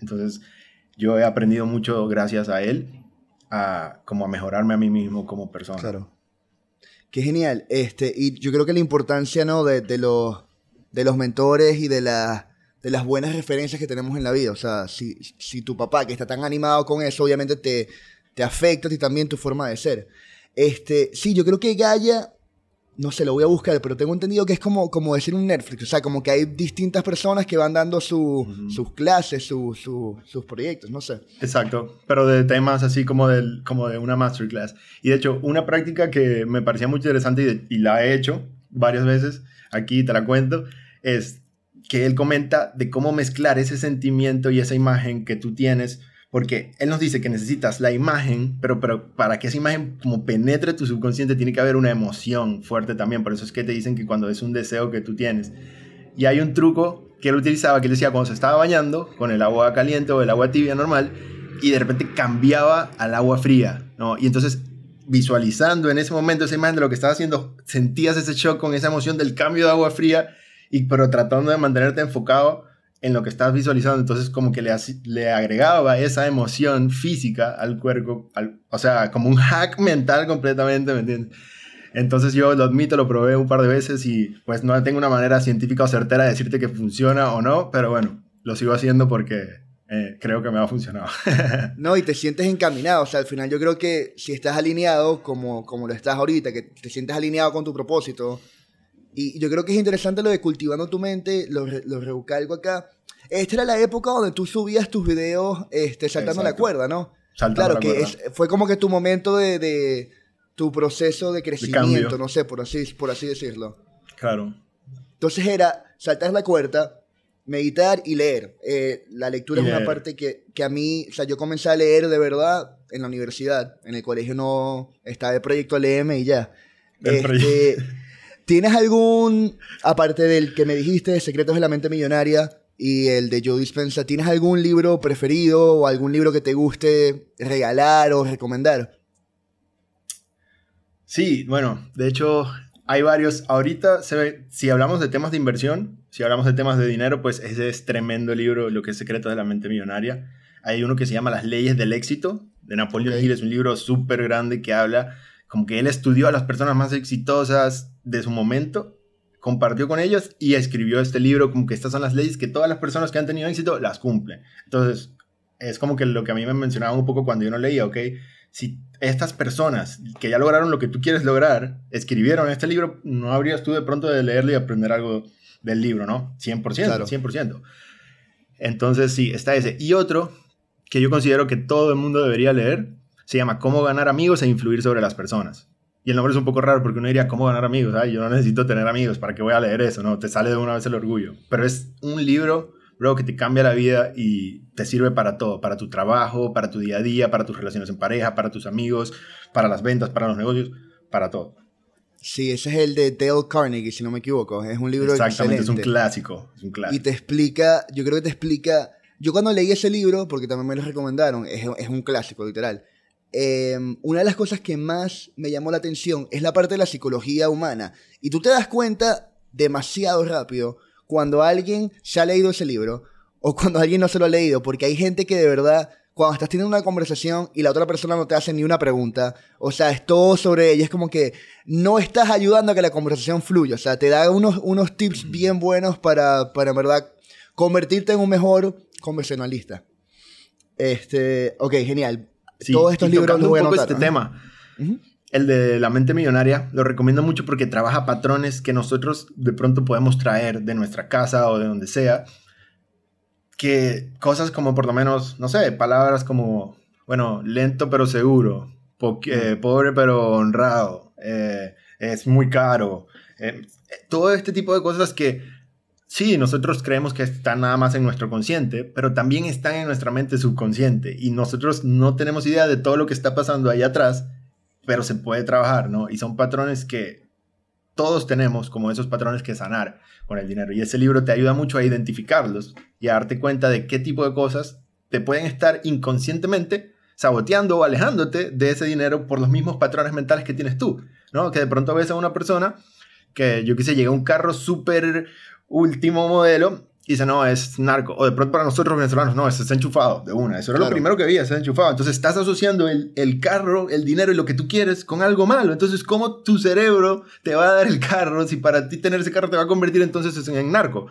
entonces yo he aprendido mucho gracias a él a como a mejorarme a mí mismo como persona. Claro. Qué genial. Este, y yo creo que la importancia, ¿no? De, de los de los mentores y de, de las buenas referencias que tenemos en la vida. O sea, si, si tu papá, que está tan animado con eso, obviamente te, te afecta ti también tu forma de ser. Este, sí, yo creo que Gaia, no sé, lo voy a buscar, pero tengo entendido que es como, como decir un Netflix. O sea, como que hay distintas personas que van dando sus clases, sus proyectos, no sé. Exacto, pero de temas así como, del, como de una masterclass. Y de hecho, una práctica que me parecía muy interesante y, y la he hecho varias veces, aquí te la cuento, es que él comenta de cómo mezclar ese sentimiento y esa imagen que tú tienes, porque él nos dice que necesitas la imagen, pero, pero para que esa imagen como penetre tu subconsciente tiene que haber una emoción fuerte también, por eso es que te dicen que cuando es un deseo que tú tienes. Y hay un truco que él utilizaba, que él decía cuando se estaba bañando con el agua caliente o el agua tibia normal, y de repente cambiaba al agua fría, ¿no? Y entonces visualizando en ese momento esa imagen de lo que estaba haciendo, sentías ese shock con esa emoción del cambio de agua fría y pero tratando de mantenerte enfocado en lo que estás visualizando, entonces como que le, le agregaba esa emoción física al cuerpo, o sea, como un hack mental completamente, ¿me entiendes? Entonces yo lo admito, lo probé un par de veces y pues no tengo una manera científica o certera de decirte que funciona o no, pero bueno, lo sigo haciendo porque eh, creo que me ha funcionado. [laughs] no, y te sientes encaminado, o sea, al final yo creo que si estás alineado como, como lo estás ahorita, que te sientes alineado con tu propósito, y yo creo que es interesante lo de cultivando tu mente, lo, lo recalco acá. Esta era la época donde tú subías tus videos este, saltando la cuerda, ¿no? Saltando claro, que fue como que tu momento de, de tu proceso de crecimiento, no sé, por así, por así decirlo. Claro. Entonces era saltar la cuerda, meditar y leer. Eh, la lectura es una parte que, que, a mí, o sea, yo comencé a leer de verdad en la universidad. En el colegio no estaba el proyecto LM y ya. Este, [laughs] ¿Tienes algún, aparte del que me dijiste, Secretos de la Mente Millonaria y el de Joe Dispensa, ¿tienes algún libro preferido o algún libro que te guste regalar o recomendar? Sí, bueno, de hecho hay varios. Ahorita, se ve, si hablamos de temas de inversión, si hablamos de temas de dinero, pues ese es tremendo libro, lo que es Secretos de la Mente Millonaria. Hay uno que se llama Las Leyes del Éxito, de Napoleon Hill, es un libro súper grande que habla como que él estudió a las personas más exitosas de su momento, compartió con ellos y escribió este libro como que estas son las leyes que todas las personas que han tenido éxito las cumplen. Entonces, es como que lo que a mí me mencionaba un poco cuando yo no leía, ok, si estas personas que ya lograron lo que tú quieres lograr, escribieron este libro, no habrías tú de pronto de leerlo y aprender algo del libro, ¿no? 100%, 100%. Entonces, sí, está ese. Y otro que yo considero que todo el mundo debería leer, se llama Cómo ganar amigos e influir sobre las personas. Y el nombre es un poco raro porque uno diría, ¿cómo ganar amigos? Ay, yo no necesito tener amigos, ¿para qué voy a leer eso? No, te sale de una vez el orgullo. Pero es un libro, bro, que te cambia la vida y te sirve para todo, para tu trabajo, para tu día a día, para tus relaciones en pareja, para tus amigos, para las ventas, para los negocios, para todo. Sí, ese es el de Dale Carnegie, si no me equivoco. Es un libro Exactamente, es un clásico, es un clásico. Y te explica, yo creo que te explica... Yo cuando leí ese libro, porque también me lo recomendaron, es, es un clásico, literal Em, una de las cosas que más me llamó la atención es la parte de la psicología humana. Y tú te das cuenta demasiado rápido cuando alguien se ha leído ese libro o cuando alguien no se lo ha leído, porque hay gente que de verdad, cuando estás teniendo una conversación y la otra persona no te hace ni una pregunta, o sea, es todo sobre ella, es como que no estás ayudando a que la conversación fluya, o sea, te da unos, unos tips bien buenos para, para, en verdad, convertirte en un mejor conversacionalista. Este, ok, genial. Todos estos libros los voy a un poco este tema. El de la mente millonaria lo recomiendo mucho porque trabaja patrones que nosotros de pronto podemos traer de nuestra casa o de donde sea. Que cosas como por lo menos, no sé, palabras como, bueno, lento pero seguro, eh, pobre pero honrado, eh, es muy caro. Eh, todo este tipo de cosas que Sí, nosotros creemos que están nada más en nuestro consciente, pero también están en nuestra mente subconsciente y nosotros no tenemos idea de todo lo que está pasando ahí atrás, pero se puede trabajar, ¿no? Y son patrones que todos tenemos como esos patrones que sanar con el dinero. Y ese libro te ayuda mucho a identificarlos y a darte cuenta de qué tipo de cosas te pueden estar inconscientemente saboteando o alejándote de ese dinero por los mismos patrones mentales que tienes tú, ¿no? Que de pronto ves a una persona que yo qué sé, llega un carro súper último modelo y dice, no, es narco. O de pronto para nosotros venezolanos, no, está enchufado de una. Eso era lo primero que vi, está enchufado. Entonces estás asociando el, el, carro, el dinero y lo que tú quieres con algo malo. Entonces, ¿cómo tu cerebro te va a dar el carro si para ti tener ese carro te va a convertir entonces en narco?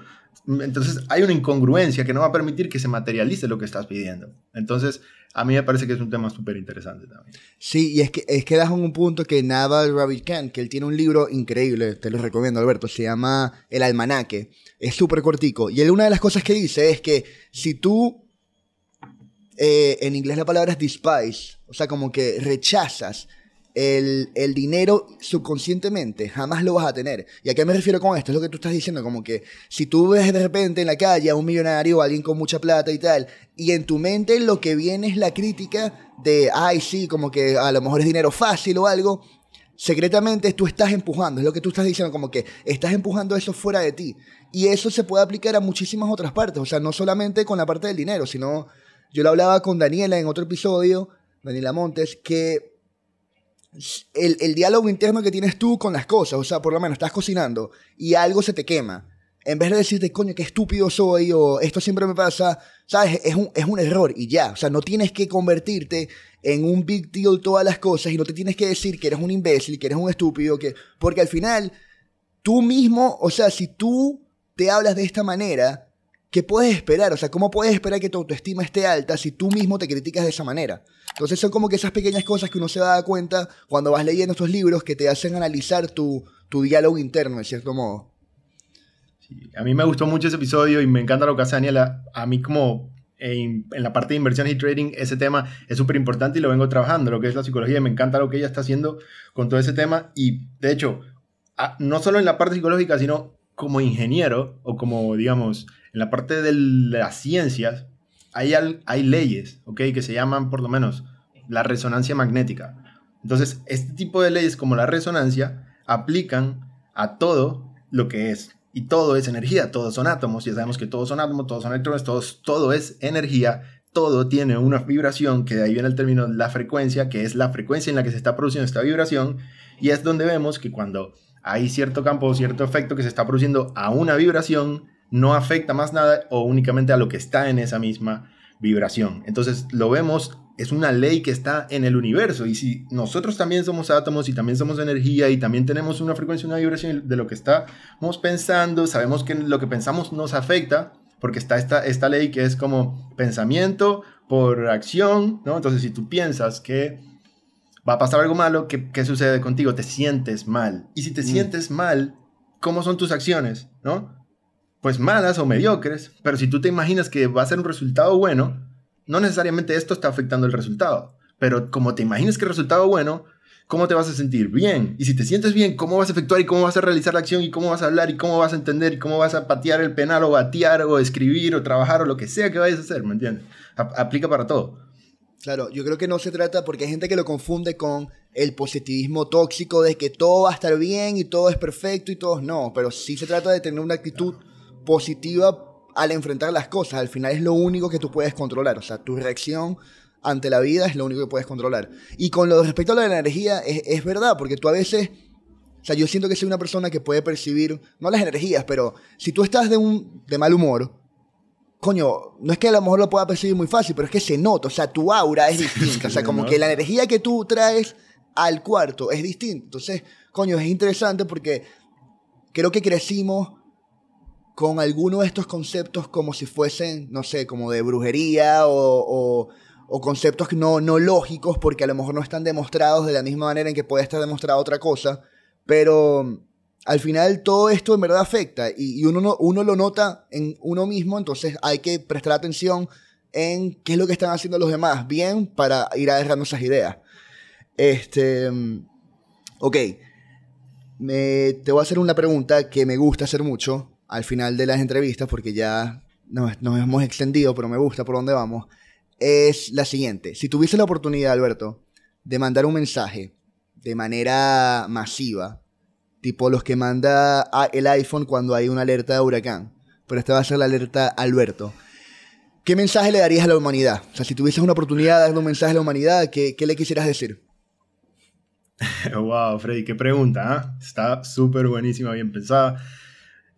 Entonces hay una incongruencia que no va a permitir que se materialice lo que estás pidiendo. Entonces, a mí me parece que es un tema súper interesante también. Sí, y es que, es que das un punto que Naval Ravikant, que él tiene un libro increíble, te lo recomiendo Alberto, se llama El Almanaque es súper cortico. Y él una de las cosas que dice es que si tú, eh, en inglés la palabra es despise, o sea, como que rechazas el, el, dinero subconscientemente, jamás lo vas a tener. ¿Y a qué me refiero con esto? Es lo que tú estás diciendo, como que si tú ves de repente en la calle a un millonario o alguien con mucha plata y tal, y en tu mente lo que viene es la crítica de, ay, sí, como que a lo mejor es dinero fácil o algo, secretamente tú estás empujando, es lo que tú estás diciendo, como que estás empujando eso fuera de ti. Y eso se puede aplicar a muchísimas otras partes, o sea, no solamente con la parte del dinero, sino yo lo hablaba con Daniela en otro episodio, Daniela Montes, que el, diálogo interno que tienes tú con las cosas, o sea, por lo menos estás cocinando y algo se te quema. en vez de decirte, coño, qué estúpido soy o esto siempre me pasa, ¿sabes? Es un, es un error y ya. O sea, no tienes que convertirte en un big deal todas las cosas y no te tienes que decir que eres un imbécil, que eres un estúpido, que... porque al final tú mismo, o sea, si tú te hablas de esta manera, ¿qué puedes esperar? O sea, ¿cómo puedes esperar que tu autoestima esté alta si tú mismo te criticas de esa manera? Entonces son como que esas pequeñas cosas que uno se da cuenta cuando vas leyendo estos libros que te hacen analizar tu, tu diálogo interno, de cierto modo. A mí me gustó mucho ese episodio y me encanta lo que hace Daniela. A mí como en, la parte de inversiones y trading, ese tema es súper importante y lo vengo trabajando, lo que es la psicología. Y me encanta lo que ella está haciendo con todo ese tema. Y de hecho, no solo en la parte psicológica, sino como ingeniero o como, digamos, en la parte de las ciencias, hay, hay leyes, ¿ok? Que se llaman, por lo menos, la resonancia magnética. Entonces, este tipo de leyes como la resonancia aplican a todo lo que es y todo es energía, todos son átomos, ya sabemos que todos son átomos, todos son electrones, todos, todo es energía, todo tiene una vibración, que de ahí viene el término la frecuencia, que es la frecuencia en la que se está produciendo esta vibración, y es donde vemos que cuando hay cierto campo, cierto efecto que se está produciendo a una vibración, no afecta más nada o únicamente a lo que está en esa misma vibración. Entonces lo vemos es una ley que está en el universo. Y si nosotros también somos átomos y también somos energía y también tenemos una frecuencia, una vibración de lo que estamos pensando, sabemos que lo que pensamos nos afecta, porque está esta, esta ley que es como pensamiento por acción, ¿no? Entonces, si tú piensas que va a pasar algo malo, ¿qué, qué sucede contigo? Te sientes mal. Y si te mm. sientes mal, ¿cómo son tus acciones, ¿no? Pues malas o mediocres, pero si tú te imaginas que va a ser un resultado bueno, no necesariamente esto está afectando el resultado, pero como te imaginas que el resultado bueno, ¿cómo te vas a sentir? Bien. Y si te sientes bien, ¿cómo vas a efectuar y cómo vas a realizar la acción y cómo vas a hablar y cómo vas a entender y cómo vas a patear el penal o batear o escribir o trabajar o lo que sea que vayas a hacer, ¿me entiendes? aplica para todo. Claro, yo creo que no se trata porque hay gente que lo confunde con el positivismo tóxico de que todo va a estar bien y todo es perfecto y todo no, pero sí se trata de tener una actitud positiva al enfrentar las cosas. Al final es lo único que tú puedes controlar. O sea, tu reacción ante la vida es lo único que puedes controlar. Y con lo respecto a la energía, es, verdad, porque tú a veces, o sea, yo siento que soy una persona que puede percibir, no las energías, pero si tú estás de, un, de mal humor, coño, no es que a lo mejor lo pueda percibir muy fácil, pero es que se nota, o sea, tu aura es distinta, o sea, como que la energía que tú traes al cuarto es distinta. Entonces, coño, es interesante porque creo que crecimos con alguno de estos conceptos como si fuesen, no sé, como de brujería o, conceptos no, no lógicos porque a lo mejor no están demostrados de la misma manera en que puede estar demostrada otra cosa, pero al final todo esto en verdad afecta y, uno, uno lo nota en uno mismo, entonces hay que prestar atención en qué es lo que están haciendo los demás bien para ir agarrando esas ideas. Este, ok, me, te voy a hacer una pregunta que me gusta hacer mucho al final de las entrevistas, porque ya nos, hemos extendido, pero me gusta por dónde vamos, es la siguiente. Si tuviese la oportunidad, Alberto, de mandar un mensaje de manera masiva, tipo los que manda el iPhone cuando hay una alerta de huracán, pero esta va a ser la alerta Alberto. ¿Qué mensaje le darías a la humanidad? O sea, si tuvieses una oportunidad de darle un mensaje a la humanidad, ¿qué, le quisieras decir? [laughs] wow, Freddy, qué pregunta. ¿ah? Está súper buenísima, bien pensada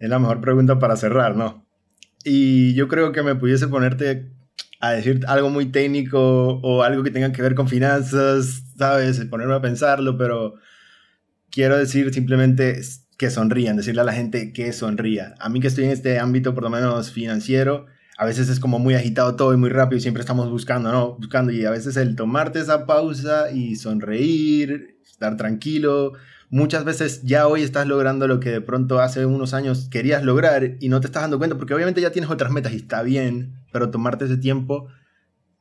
es la mejor pregunta para cerrar, ¿no? Y yo creo que me pudiese ponerte a decir algo muy técnico o algo que tenga que ver con finanzas, ¿sabes? Ponerme a pensarlo, pero quiero decir simplemente que sonrían, decirle a la gente que sonría. A mí que estoy en este ámbito, por lo menos financiero, a veces es como muy agitado todo y muy rápido y siempre estamos buscando, ¿no? Buscando y a veces el tomarte esa pausa y sonreír, estar tranquilo, muchas veces ya hoy estás logrando lo que de pronto hace unos años querías lograr y no te estás dando cuenta porque obviamente ya tienes otras metas y está bien, pero tomarte ese tiempo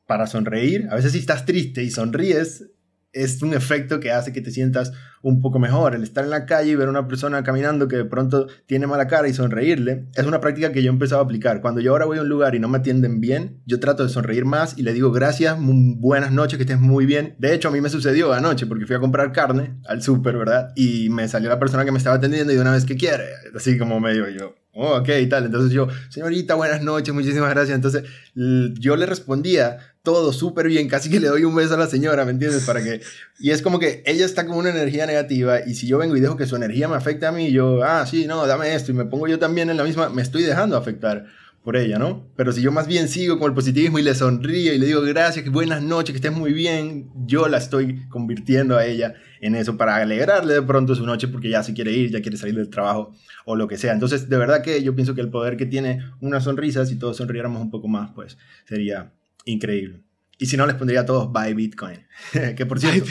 para sonreír, a veces si estás triste y sonríes, es un efecto que hace que te sientas un poco mejor. El estar en la calle y ver a una persona caminando que de pronto tiene mala cara y sonreírle, es una práctica que yo he empezado a aplicar. Cuando yo ahora voy a un lugar y no me atienden bien, yo trato de sonreír más y le digo gracias, buenas noches, que estés muy bien. De hecho, a mí me sucedió anoche porque fui a comprar carne al súper, ¿verdad? Y me salió la persona que me estaba atendiendo y de una vez que quiere, así como medio yo, oh, ok, y tal. Entonces yo, señorita, buenas noches, muchísimas gracias. Entonces yo le respondía todo súper bien, casi que le doy un beso a la señora, ¿me entiendes? Para que... Y es como que ella está con una energía negativa y si yo vengo y dejo que su energía me afecte a mí, yo, ah, sí, no, dame esto y me pongo yo también en la misma, me estoy dejando afectar por ella, ¿no? Pero si yo más bien sigo con el positivismo y le sonrío y le digo gracias, que buenas noches, que estés muy bien, yo la estoy convirtiendo a ella en eso para alegrarle de pronto su noche porque ya se quiere ir, ya quiere salir del trabajo o lo que sea. Entonces, de verdad que yo pienso que el poder que tiene una sonrisa, si todos sonriéramos un poco más, pues sería increíble. Y si no, les pondría a todos buy Bitcoin. [laughs] que por cierto,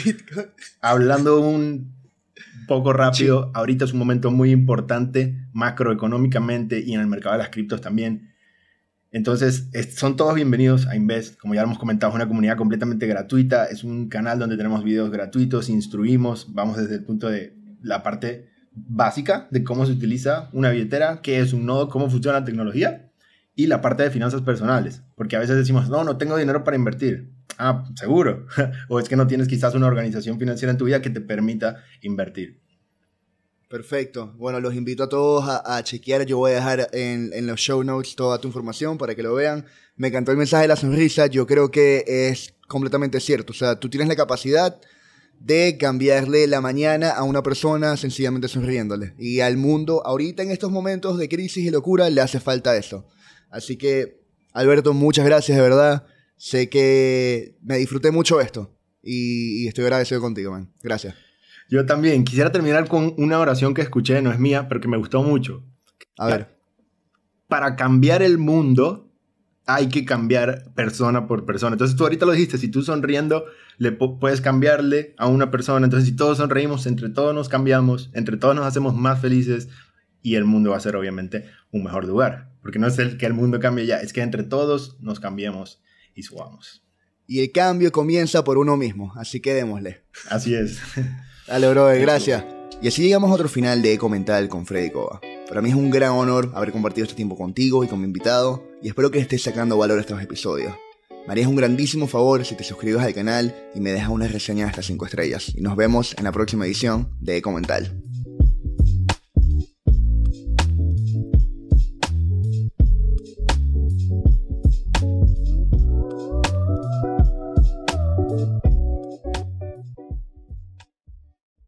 hablando un poco rápido, ahorita es un momento muy importante macroeconómicamente y en el mercado de las criptos también entonces, son todos bienvenidos a Invest. Como ya hemos comentado, es una comunidad completamente gratuita. Es un canal donde tenemos videos gratuitos, instruimos, vamos desde el punto de la parte básica de cómo se utiliza una billetera, qué es un nodo, cómo funciona la tecnología y la parte de finanzas personales. Porque a veces decimos, no, no tengo dinero para invertir. Ah, seguro. [laughs] o es que no tienes quizás una organización financiera en tu vida que te permita invertir. Perfecto. Bueno, los invito a todos a, chequear. Yo voy a dejar en, los show notes toda tu información para que lo vean. Me encantó el mensaje de la sonrisa. Yo creo que es completamente cierto. O sea, tú tienes la capacidad de cambiarle la mañana a una persona sencillamente sonriéndole. Y al mundo, ahorita en estos momentos de crisis y locura, le hace falta eso. Así que, Alberto, muchas gracias, de verdad. Sé que me disfruté mucho esto. Y, y estoy agradecido contigo, man. Gracias. Yo también. Quisiera terminar con una oración que escuché, no es mía, pero que me gustó mucho. A ver. Para cambiar el mundo hay que cambiar persona por persona. Entonces tú ahorita lo dijiste, si tú sonriendo le puedes cambiarle a una persona, entonces si todos sonreímos, entre todos nos cambiamos, entre todos nos hacemos más felices y el mundo va a ser obviamente un mejor lugar. Porque no es el que el mundo cambie ya, es que entre todos nos cambiemos y subamos. Y el cambio comienza por uno mismo, así que démosle. Así es. [laughs] Dale, brother, gracias. Y así llegamos a otro final de Comental con Freddy Cova. Para mí es un gran honor haber compartido este tiempo contigo y con mi invitado, y espero que estés sacando valor a estos episodios. Me harías un grandísimo favor si te suscribes al canal y me dejas una reseña de estas 5 estrellas. Y nos vemos en la próxima edición de Comental.